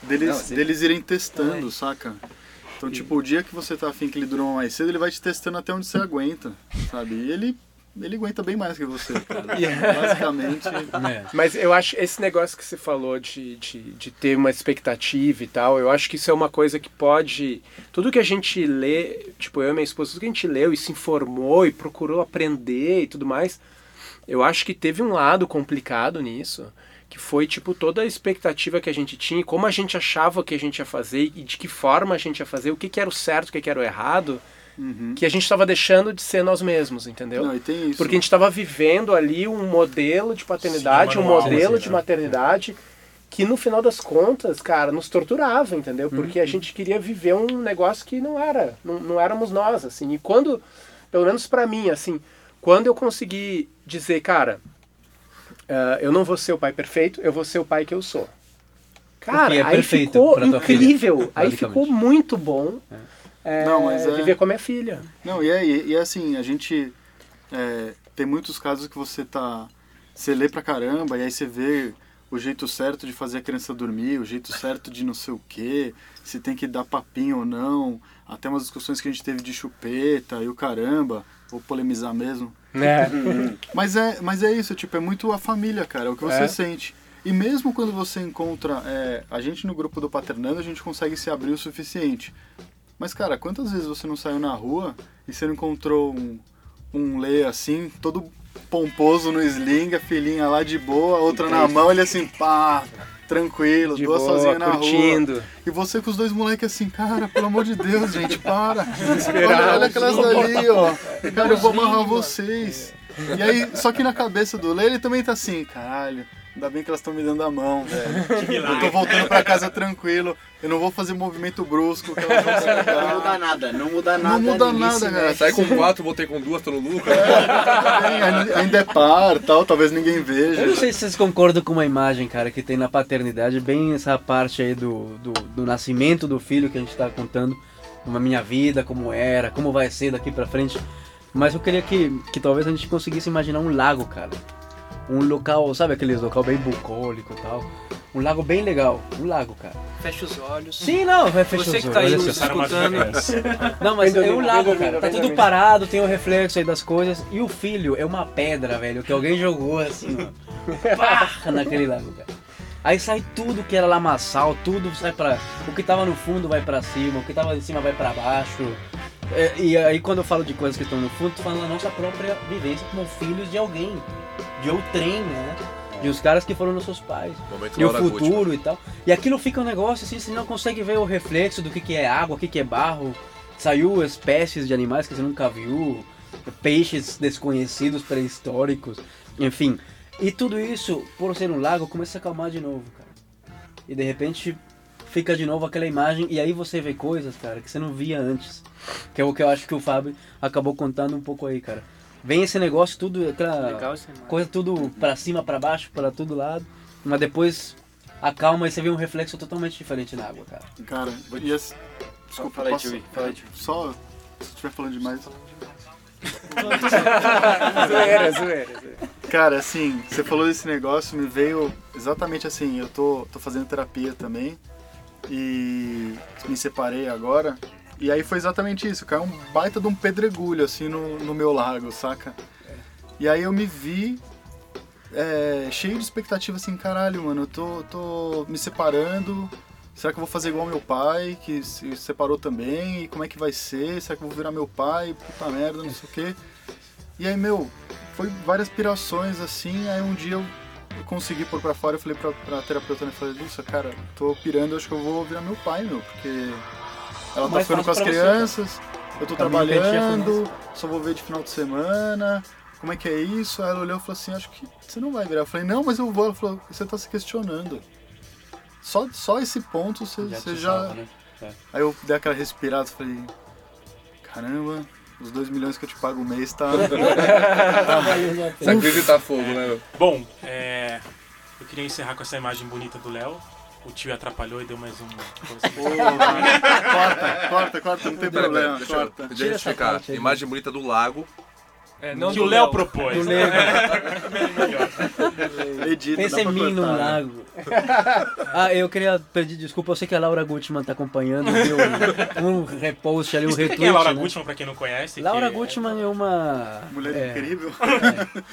deles, Não, sim. deles irem testando, saca? Então, tipo, o dia que você tá afim que ele durma mais cedo, ele vai te testando até onde você aguenta, sabe? E ele, ele aguenta bem mais que você, cara. Basicamente. É. Mas eu acho esse negócio que você falou de, de, de ter uma expectativa e tal, eu acho que isso é uma coisa que pode. Tudo que a gente lê, tipo, eu e minha esposa, tudo que a gente leu e se informou e procurou aprender e tudo mais, eu acho que teve um lado complicado nisso, que foi, tipo, toda a expectativa que a gente tinha, e como a gente achava que a gente ia fazer e de que forma a gente ia fazer, o que, que era o certo, o que, que era o errado. Uhum. que a gente estava deixando de ser nós mesmos, entendeu? Não, e tem isso. Porque a gente estava vivendo ali um modelo de paternidade, Sim, um modelo assim, de né? maternidade que no final das contas, cara, nos torturava, entendeu? Porque Uhum. a gente queria viver um negócio que não era, não, não éramos nós, assim. E quando, pelo menos pra mim, assim, quando eu consegui dizer, cara, ah, eu não vou ser o pai perfeito, eu vou ser o pai que eu sou. Cara, é aí ficou incrível, filha, aí ficou muito bom é, Não, mas é- viver com a minha filha. Não, e é, e é assim, a gente é, tem muitos casos que você tá. Você lê pra caramba e aí você vê o jeito certo de fazer a criança dormir, o jeito certo de não sei o quê, se tem que dar papinho ou não, até umas discussões que a gente teve de chupeta e o caramba, vou polemizar mesmo. Né? Mas é, mas é isso, tipo, é muito a família, cara, é o que você É. sente. E mesmo quando você encontra. é, a gente no grupo do Paternando, a gente consegue se abrir o suficiente. Mas, cara, quantas vezes você não saiu na rua e você não encontrou um, um Lê assim, todo pomposo no sling, a filhinha lá de boa, outra na mão, ele assim, pá, tranquilo, De duas boa, sozinhas na rua. curtindo. E você com os dois moleques assim, cara, pelo amor de Deus, gente, para. Olha, olha aquelas dali, ó. Cara, eu vou amarrar vocês. E aí, só que na cabeça do Lê, ele também tá assim, caralho. Ainda bem que elas estão me dando a mão, velho. Eu tô voltando pra casa tranquilo. Eu não vou fazer movimento brusco, Não muda nada, não muda nada. Não muda nada, cara. mexe. Sai com quatro, voltei com duas, tô no lucro. Ainda- Ainda é par, tal, talvez ninguém veja. Eu não sei se vocês concordam com uma imagem, cara, que tem na paternidade, bem essa parte aí do, do, do nascimento do filho que a gente tá contando, uma minha vida, como era, como vai ser daqui pra frente. Mas eu queria que, que talvez a gente conseguisse imaginar um lago, cara. Um local, sabe aqueles local bem bucólico e tal? Um lago bem legal, um lago, cara. Fecha os olhos. Sim, não, vai fechar Você os que tá aí olhos, nos escutando. Não, mas é um lago, cara. Tá tudo parado, tem o reflexo aí das coisas. E o filho é uma pedra, velho, que alguém jogou assim, ó. Pá, naquele lago, cara. Aí sai tudo que era lamaçal, tudo sai pra. O que tava no fundo vai pra cima, o que tava em cima vai pra baixo. É, e aí quando eu falo de coisas que estão no fundo, tô falando da nossa própria vivência como filhos de alguém. De outrem, né? De os caras que foram nossos pais. Momento E o Gutmann. futuro e tal. E aquilo fica um negócio assim, você não consegue ver o reflexo do que, que é água, o que, que é barro. Saiu espécies de animais que você nunca viu, peixes desconhecidos, pré-históricos, enfim. E tudo isso, por ser um lago, começa a acalmar de novo, cara. E de repente fica de novo aquela imagem, e aí você vê coisas, cara, que você não via antes. Que é o que eu acho que o Fábio acabou contando um pouco aí, cara. Vem esse negócio, tudo, aquela coisa tudo pra cima, pra baixo, pra todo lado. Mas depois acalma e você vê um reflexo totalmente diferente na água, cara. Cara, e esse... Desculpa, Fala aí, posso... Tio. Fala aí, Tio. Só, se estiver falando demais... zoeira, zoeira, zoeira. Cara, assim, você falou desse negócio, me veio exatamente assim, eu tô, tô fazendo terapia também e me separei agora. E aí foi exatamente isso, caiu um baita de um pedregulho assim no, no meu lago, saca? E aí eu me vi é, cheio de expectativa assim, caralho, mano, eu tô, tô me separando. Será que eu vou fazer igual meu pai, que se separou também? E como é que vai ser? Será que eu vou virar meu pai? Puta merda, não sei o quê. E aí, meu, foi várias pirações assim, aí um dia eu consegui pôr pra fora, eu falei pra, pra terapeuta, né, falei, Lúcia, cara, tô pirando, acho que eu vou virar meu pai, meu, porque ela tá ficando com as pra você, crianças, eu tô gente ia trabalhando, só vou ver de final de semana, como é que é isso? Aí ela olhou e falou assim, acho que você não vai virar. Eu falei, não, mas eu vou. Ela falou, você tá se questionando. Só, só esse ponto você Já você já... salva, né? Aí eu dei aquela respirada e falei, caramba, os dois milhões que eu te pago o mês tá... Tá fogo, né? Bom, é, eu queria encerrar com essa imagem bonita do Léo. O tio atrapalhou e deu mais um. corta, corta, corta, não tem problema, deixa eu, corta. deixa eu justificar. Imagem bonita do lago. É, que o Léo propôs. né? Edita, Pensa em mim né? lago. ah, eu queria pedir desculpa, eu sei que a Laura Gutman tá acompanhando, viu? Um repost ali, um Explica retweet. quem é Laura né? Gutman, pra quem não conhece. Laura que- Gutman é uma. Mulher é, incrível.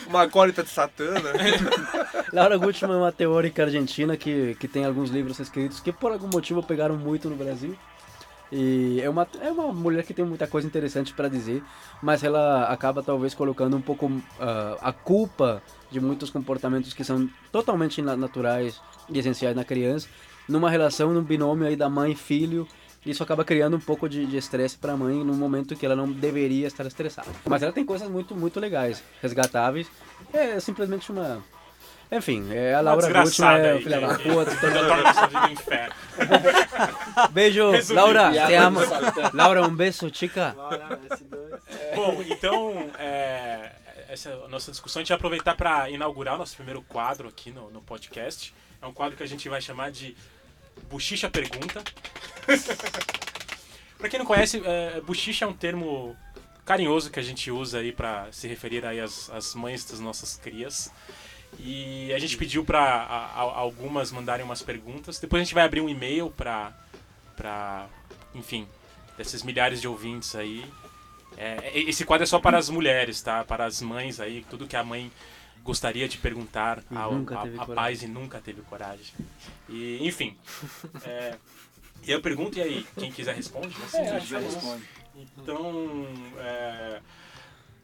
Uma acólita de Satã, né? Laura Gutman é uma teórica argentina que, que tem alguns livros escritos que por algum motivo pegaram muito no Brasil. E é uma, é uma mulher que tem muita coisa interessante para dizer, mas ela acaba talvez colocando um pouco ah, a culpa de muitos comportamentos que são totalmente na- naturais e essenciais na criança, numa relação, num binômio aí da mãe e filho, Isso acaba criando um pouco de estresse pra mãe num momento que ela não deveria estar estressada. Mas ela tem coisas muito, muito legais, resgatáveis. É simplesmente uma. Enfim, é a Laura desgraçada é filho da puta. inferno. Beijo, Resumido. Laura, te amo. Satã. Laura, um beijo, chica. Bom, então, é, essa é a nossa discussão, a gente vai aproveitar para inaugurar o nosso primeiro quadro aqui no, no podcast. É um quadro que a gente vai chamar de Buchicha Pergunta. para quem não conhece, é, buchicha é um termo carinhoso que a gente usa aí para se referir aí às, às mães das nossas crias. E a gente pediu para algumas mandarem umas perguntas. Depois a gente vai abrir um e-mail para, pra, enfim, desses milhares de ouvintes aí. É, esse quadro é só para as mulheres, tá? Para as mães aí, tudo que a mãe gostaria de perguntar E ao, a, a pais e nunca teve coragem. E, enfim. é, eu pergunto, e aí? Quem quiser responde? né? Sim, vai- responde. então, é,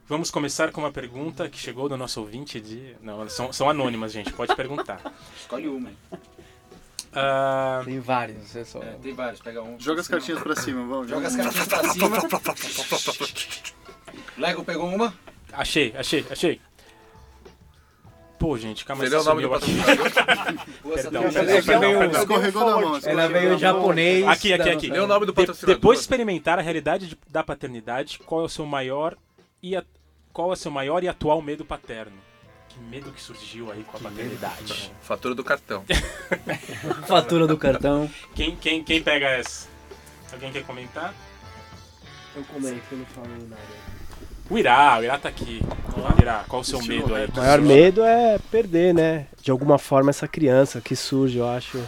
vamos começar com uma pergunta que chegou do nosso ouvinte de... Não, elas são, são anônimas, gente, pode perguntar. Escolhe uma. Ah, Tem vários, é só. É, tem vários, pega um. Joga as cartinhas pra cima, vamos. Joga as cartinhas pra cima. Lego pegou uma. achei, achei, achei. Pô, gente, calma aí. Seria o nome do patrocinador? Perdão, perdão, é. Escorregou da mão. Ela veio japonês. Aqui, aqui, aqui. Lê o nome do De- patrocinador. depois de experimentar a realidade de- da paternidade, qual é o seu maior e a- qual é o seu maior e atual medo paterno? Que medo que surgiu aí com a paternidade. Fatura do cartão. Fatura do cartão. Quem, quem, quem pega essa? Alguém quer comentar? Eu comento, eu não falo nada. O Irá, o Irá tá aqui. Olá, Irá, qual o seu medo aí? O maior medo é perder, né? De alguma forma essa criança que surge, eu acho.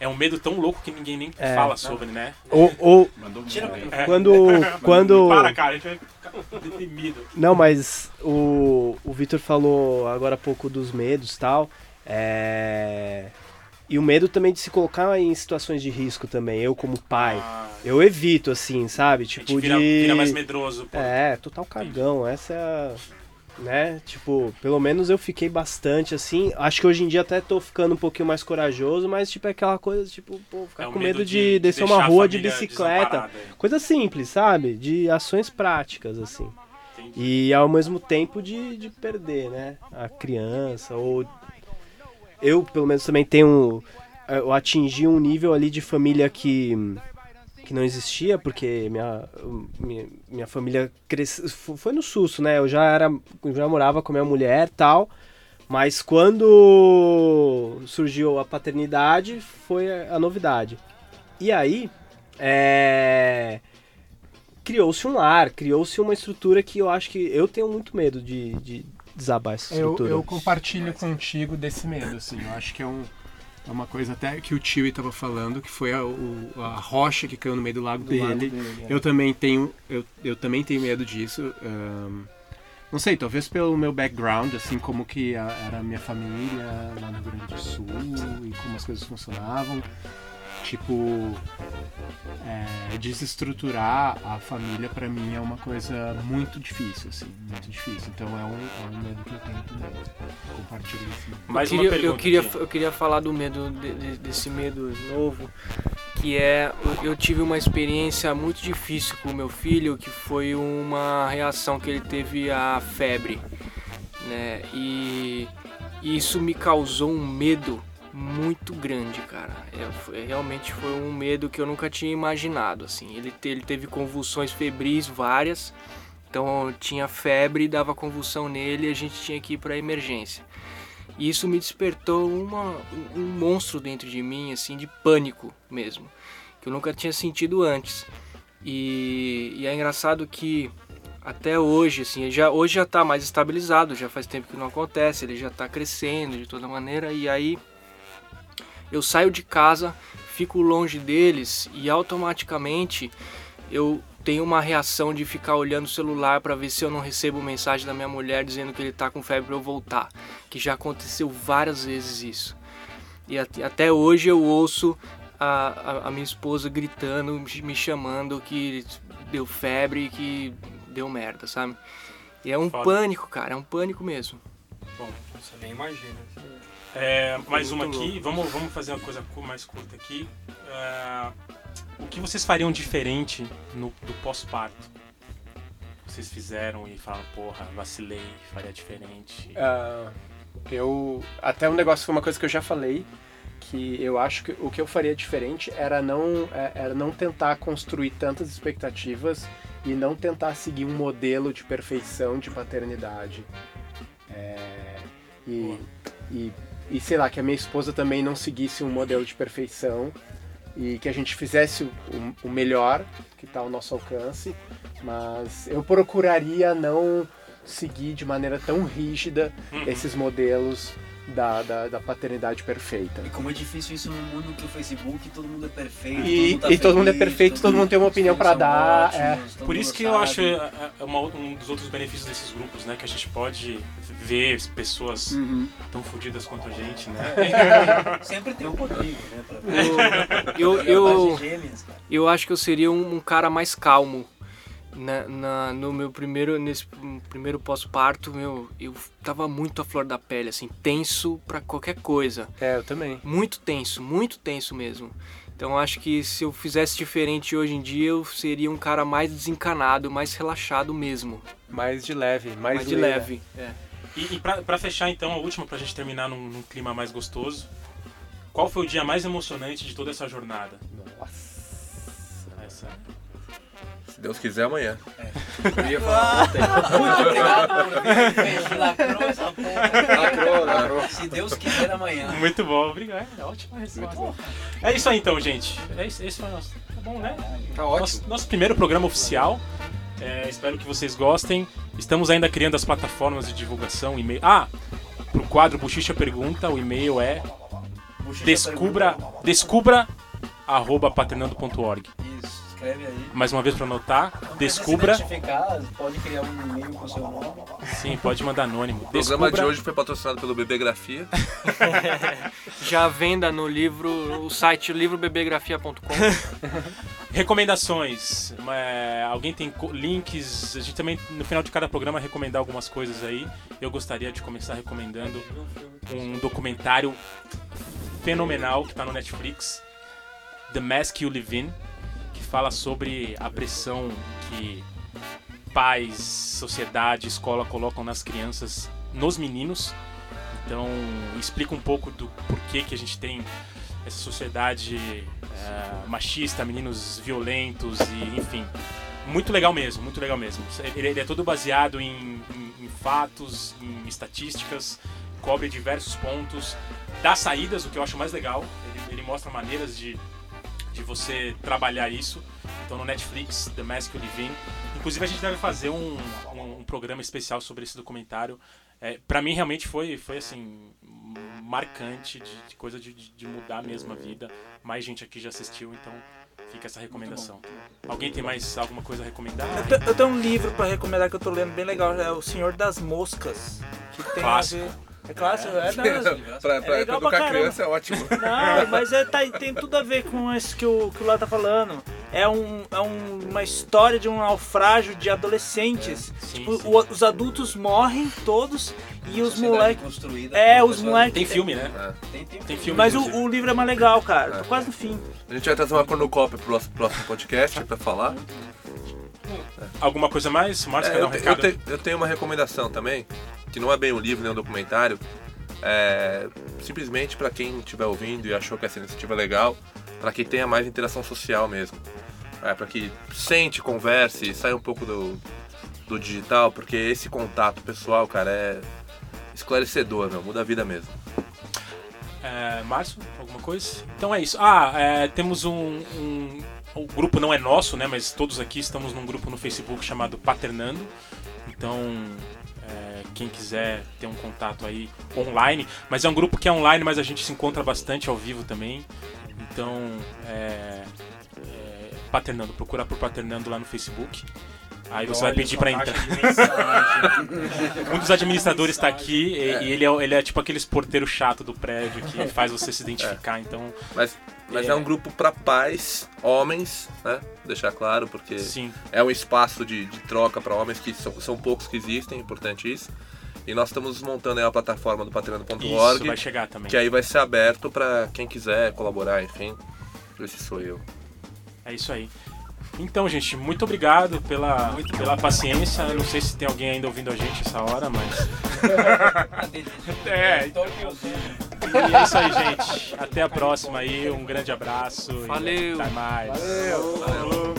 É um medo tão louco que ninguém nem É. fala sobre, né? Ou, ou Mandou Tira-. É. quando. quando... Para, cara, a gente vai ficar deprimido. Não, mas o, o Vitor falou agora há pouco dos medos e tal. É... E o medo também de se colocar em situações de risco também, eu como pai. Ah, Eu evito, assim, sabe? a gente Tipo, vira, de. vira mais medroso. Pô. É, total cagão. Essa é a. Né? Tipo, pelo menos eu fiquei bastante assim. Acho que hoje em dia até tô ficando um pouquinho mais corajoso, mas tipo, é aquela coisa, tipo, pô, ficar É com medo de, de descer uma rua de bicicleta. Coisa simples, sabe? De ações práticas, assim. Entendi. E ao mesmo tempo de, de perder, né? A criança, ou. Eu, pelo menos, também tenho. Eu atingi um nível ali de família que. Que não existia, porque minha, minha, minha família cresceu. Foi no susto, né? Eu já era. eu já morava com a minha mulher tal. Mas quando surgiu a paternidade, foi a novidade. E aí. É criou-se um lar, criou-se uma estrutura que eu acho que eu tenho muito medo de, de desabar essa Eu, estrutura. eu compartilho contigo desse medo, assim. Eu acho que é, um, é uma coisa até que o tio estava falando, que foi a, o- a rocha que caiu no meio do lago Do dele. lado dele, é. Eu também tenho, eu, eu também tenho medo disso. ahn, não sei, talvez pelo meu background, assim como que a- era a minha família lá no Rio Grande do Sul e como as coisas funcionavam. Tipo, é, desestruturar a família pra mim é uma coisa muito difícil, assim, muito difícil. Então é um, é um medo que eu tenho também. Compartilho esse medo. Mais eu uma queria, pergunta. eu queria, aqui. eu queria falar do medo, de- de- desse medo novo, que é, eu- eu tive uma experiência muito difícil com o meu filho, que foi uma reação que ele teve à febre, né? E, e isso me causou um medo muito grande, cara. É, foi- realmente foi um medo que eu nunca tinha imaginado, assim. Ele, te- ele teve convulsões febris várias, então tinha febre, dava convulsão nele e a gente tinha que ir para emergência. E isso me despertou uma, um monstro dentro de mim, assim, de pânico mesmo, que eu nunca tinha sentido antes. E, e é engraçado que até hoje, assim, já, hoje já está mais estabilizado, já faz tempo que não acontece, ele já está crescendo de toda maneira, e aí eu saio de casa, fico longe deles e automaticamente eu tenho uma reação de ficar olhando o celular para ver se eu não recebo mensagem da minha mulher dizendo que ele tá com febre para eu voltar, que já aconteceu várias vezes isso. E at- até hoje eu ouço a, a- a minha esposa gritando, me chamando que deu febre e que deu merda, sabe? E é um Foda. pânico, cara, é um pânico mesmo. Você nem imagina. É, mais uma aqui. Vamos, vamos fazer uma coisa mais curta aqui. É, o que vocês fariam diferente no, do pós-parto? Vocês fizeram e falaram, porra, vacilei, faria diferente. Ah, eu. Até um negócio foi uma coisa que eu já falei. Que eu acho que o que eu faria diferente era não, é- era não tentar construir tantas expectativas e não tentar seguir um modelo de perfeição de paternidade. É, e, e, e sei lá, que a minha esposa também não seguisse um modelo de perfeição e que a gente fizesse o, o melhor que está ao nosso alcance, mas eu procuraria não seguir de maneira tão rígida esses modelos da, da, da paternidade perfeita. E como é difícil isso no mundo que o Facebook todo mundo é perfeito. E, tá e todo mundo é feliz, perfeito, todo mundo tem uma opinião são dar. é. ótimos, todo Por mundo isso que eu sabe. acho é, é uma- um dos outros benefícios desses grupos, né? Que a gente pode ver pessoas Uhum. tão fodidas quanto a gente, né? Sempre tem um Rodrigo, né? Pra... Eu, eu, cara. eu acho que eu seria um, um cara mais calmo. Na, na- no meu primeiro, nesse primeiro pós-parto, meu, eu tava muito à flor da pele, assim, tenso pra qualquer coisa. É, eu também. Muito tenso, muito tenso mesmo. Então acho que se eu fizesse diferente hoje em dia, eu seria um cara mais desencanado, mais relaxado mesmo. Mais de leve, mais, Mais de leve. É. E, e pra, pra fechar então, a última, pra gente terminar num, num clima mais gostoso. Qual foi o dia mais emocionante de toda essa jornada? Nossa. Se Deus quiser, amanhã. Eu ia falar ontem. Muito obrigado por vir. Lacrou essa porra. Lacrou, lacrou. Se Deus quiser amanhã. Muito bom, obrigado. É ótima resposta. É isso aí então, gente. É isso, esse foi o nosso. Tá bom, né? Tá ótimo. Nosso, nosso primeiro programa oficial. É, espero que vocês gostem. Estamos ainda criando as plataformas de divulgação, e-mail. Ah, pro quadro Buchicha Pergunta, o e-mail é descubra, descubra arroba paternando.org. Escreve aí. Mais uma vez para anotar, Não descubra. Se identificar, pode criar um e-mail com seu nome. Sim, pode mandar anônimo. O programa de Descubra, hoje foi patrocinado pelo Bebegrafia. Já à venda no livro, o site livrobebegrafia.com. recomendações. É, alguém tem links? A gente também no final de cada programa recomendar algumas coisas aí. Eu gostaria de começar recomendando um documentário fenomenal que está no Netflix, The Mask You Live In, fala sobre a pressão que pais, sociedade, escola colocam nas crianças, nos meninos. Então, explica um pouco do porquê que a gente tem essa sociedade é, machista, meninos violentos e enfim. Muito legal mesmo, muito legal mesmo. Ele, ele é todo baseado em, em- em fatos, em estatísticas, cobre diversos pontos, dá saídas, o que eu acho mais legal. Ele, ele mostra maneiras de, de você trabalhar isso. Então no Netflix, The Mask You Live In. Inclusive a gente deve fazer um, um, um programa especial sobre esse documentário. É, para mim realmente foi, foi assim marcante de, de coisa de, de- mudar mesmo a vida. Mais gente aqui já assistiu, então fica essa recomendação. Alguém tem mais alguma coisa a recomendar? Eu Eu tenho um livro pra recomendar que eu tô lendo bem legal, é O Senhor das Moscas. Que tem Clássico. A ver... É clássico, é, não, pra pra legal pra educar caramba. criança é ótimo. Não, mas é, tá- tem tudo a ver com isso que o, que o Lá tá falando. É, um, é um- uma história de um naufrágio de adolescentes. Sim, Tipo, sim. o- os adultos morrem todos e os moleques. construída É, os moleques. Tem filme, né? Tem, tem, Tem filme. Mas o, o livro é mais legal, cara. Tô quase no fim. A gente vai trazer uma cornucópia pro nosso próximo podcast pra falar. Alguma coisa mais? Márcio, É, quer dar eu, um te- eu recado? te- eu tenho uma recomendação também, que não é bem um livro nem um documentário. É, simplesmente para quem estiver ouvindo e achou que essa iniciativa é legal, para que tenha mais interação social mesmo. É, para que sente, converse, saia um pouco do, do digital, porque esse contato pessoal, cara, é esclarecedor, meu, muda a vida mesmo. É, Márcio, alguma coisa? Então é isso. Ah, é, temos um, um- O grupo não é nosso, né? Mas todos aqui estamos num grupo no Facebook chamado Paternando. Então, é, quem quiser ter um contato aí online. Mas é um grupo que é online, mas a gente se encontra bastante ao vivo também. Então, é, é, Paternando, procura por Paternando lá no Facebook. Aí você vai pedir caixa entrar. Um dos administradores está aqui e, e ele, é, ele é tipo aqueles porteiro chato do prédio que faz você se identificar. Então, Mas, mas é. É. um grupo para pais, homens, né? Deixar claro, porque sim. é um espaço de, de troca para homens que são, são poucos que existem, é importante isso. E nós estamos montando aí a plataforma do Isso paternando.org, vai chegar também. que aí vai ser aberto para quem quiser colaborar, enfim. Esse sou eu. É isso aí. Então, gente, muito obrigado pela, pela paciência. Eu não sei se tem alguém ainda ouvindo a gente essa hora, mas. é, então. E é isso aí, gente. Até a próxima aí. Um grande abraço. Valeu. E até mais. Valeu.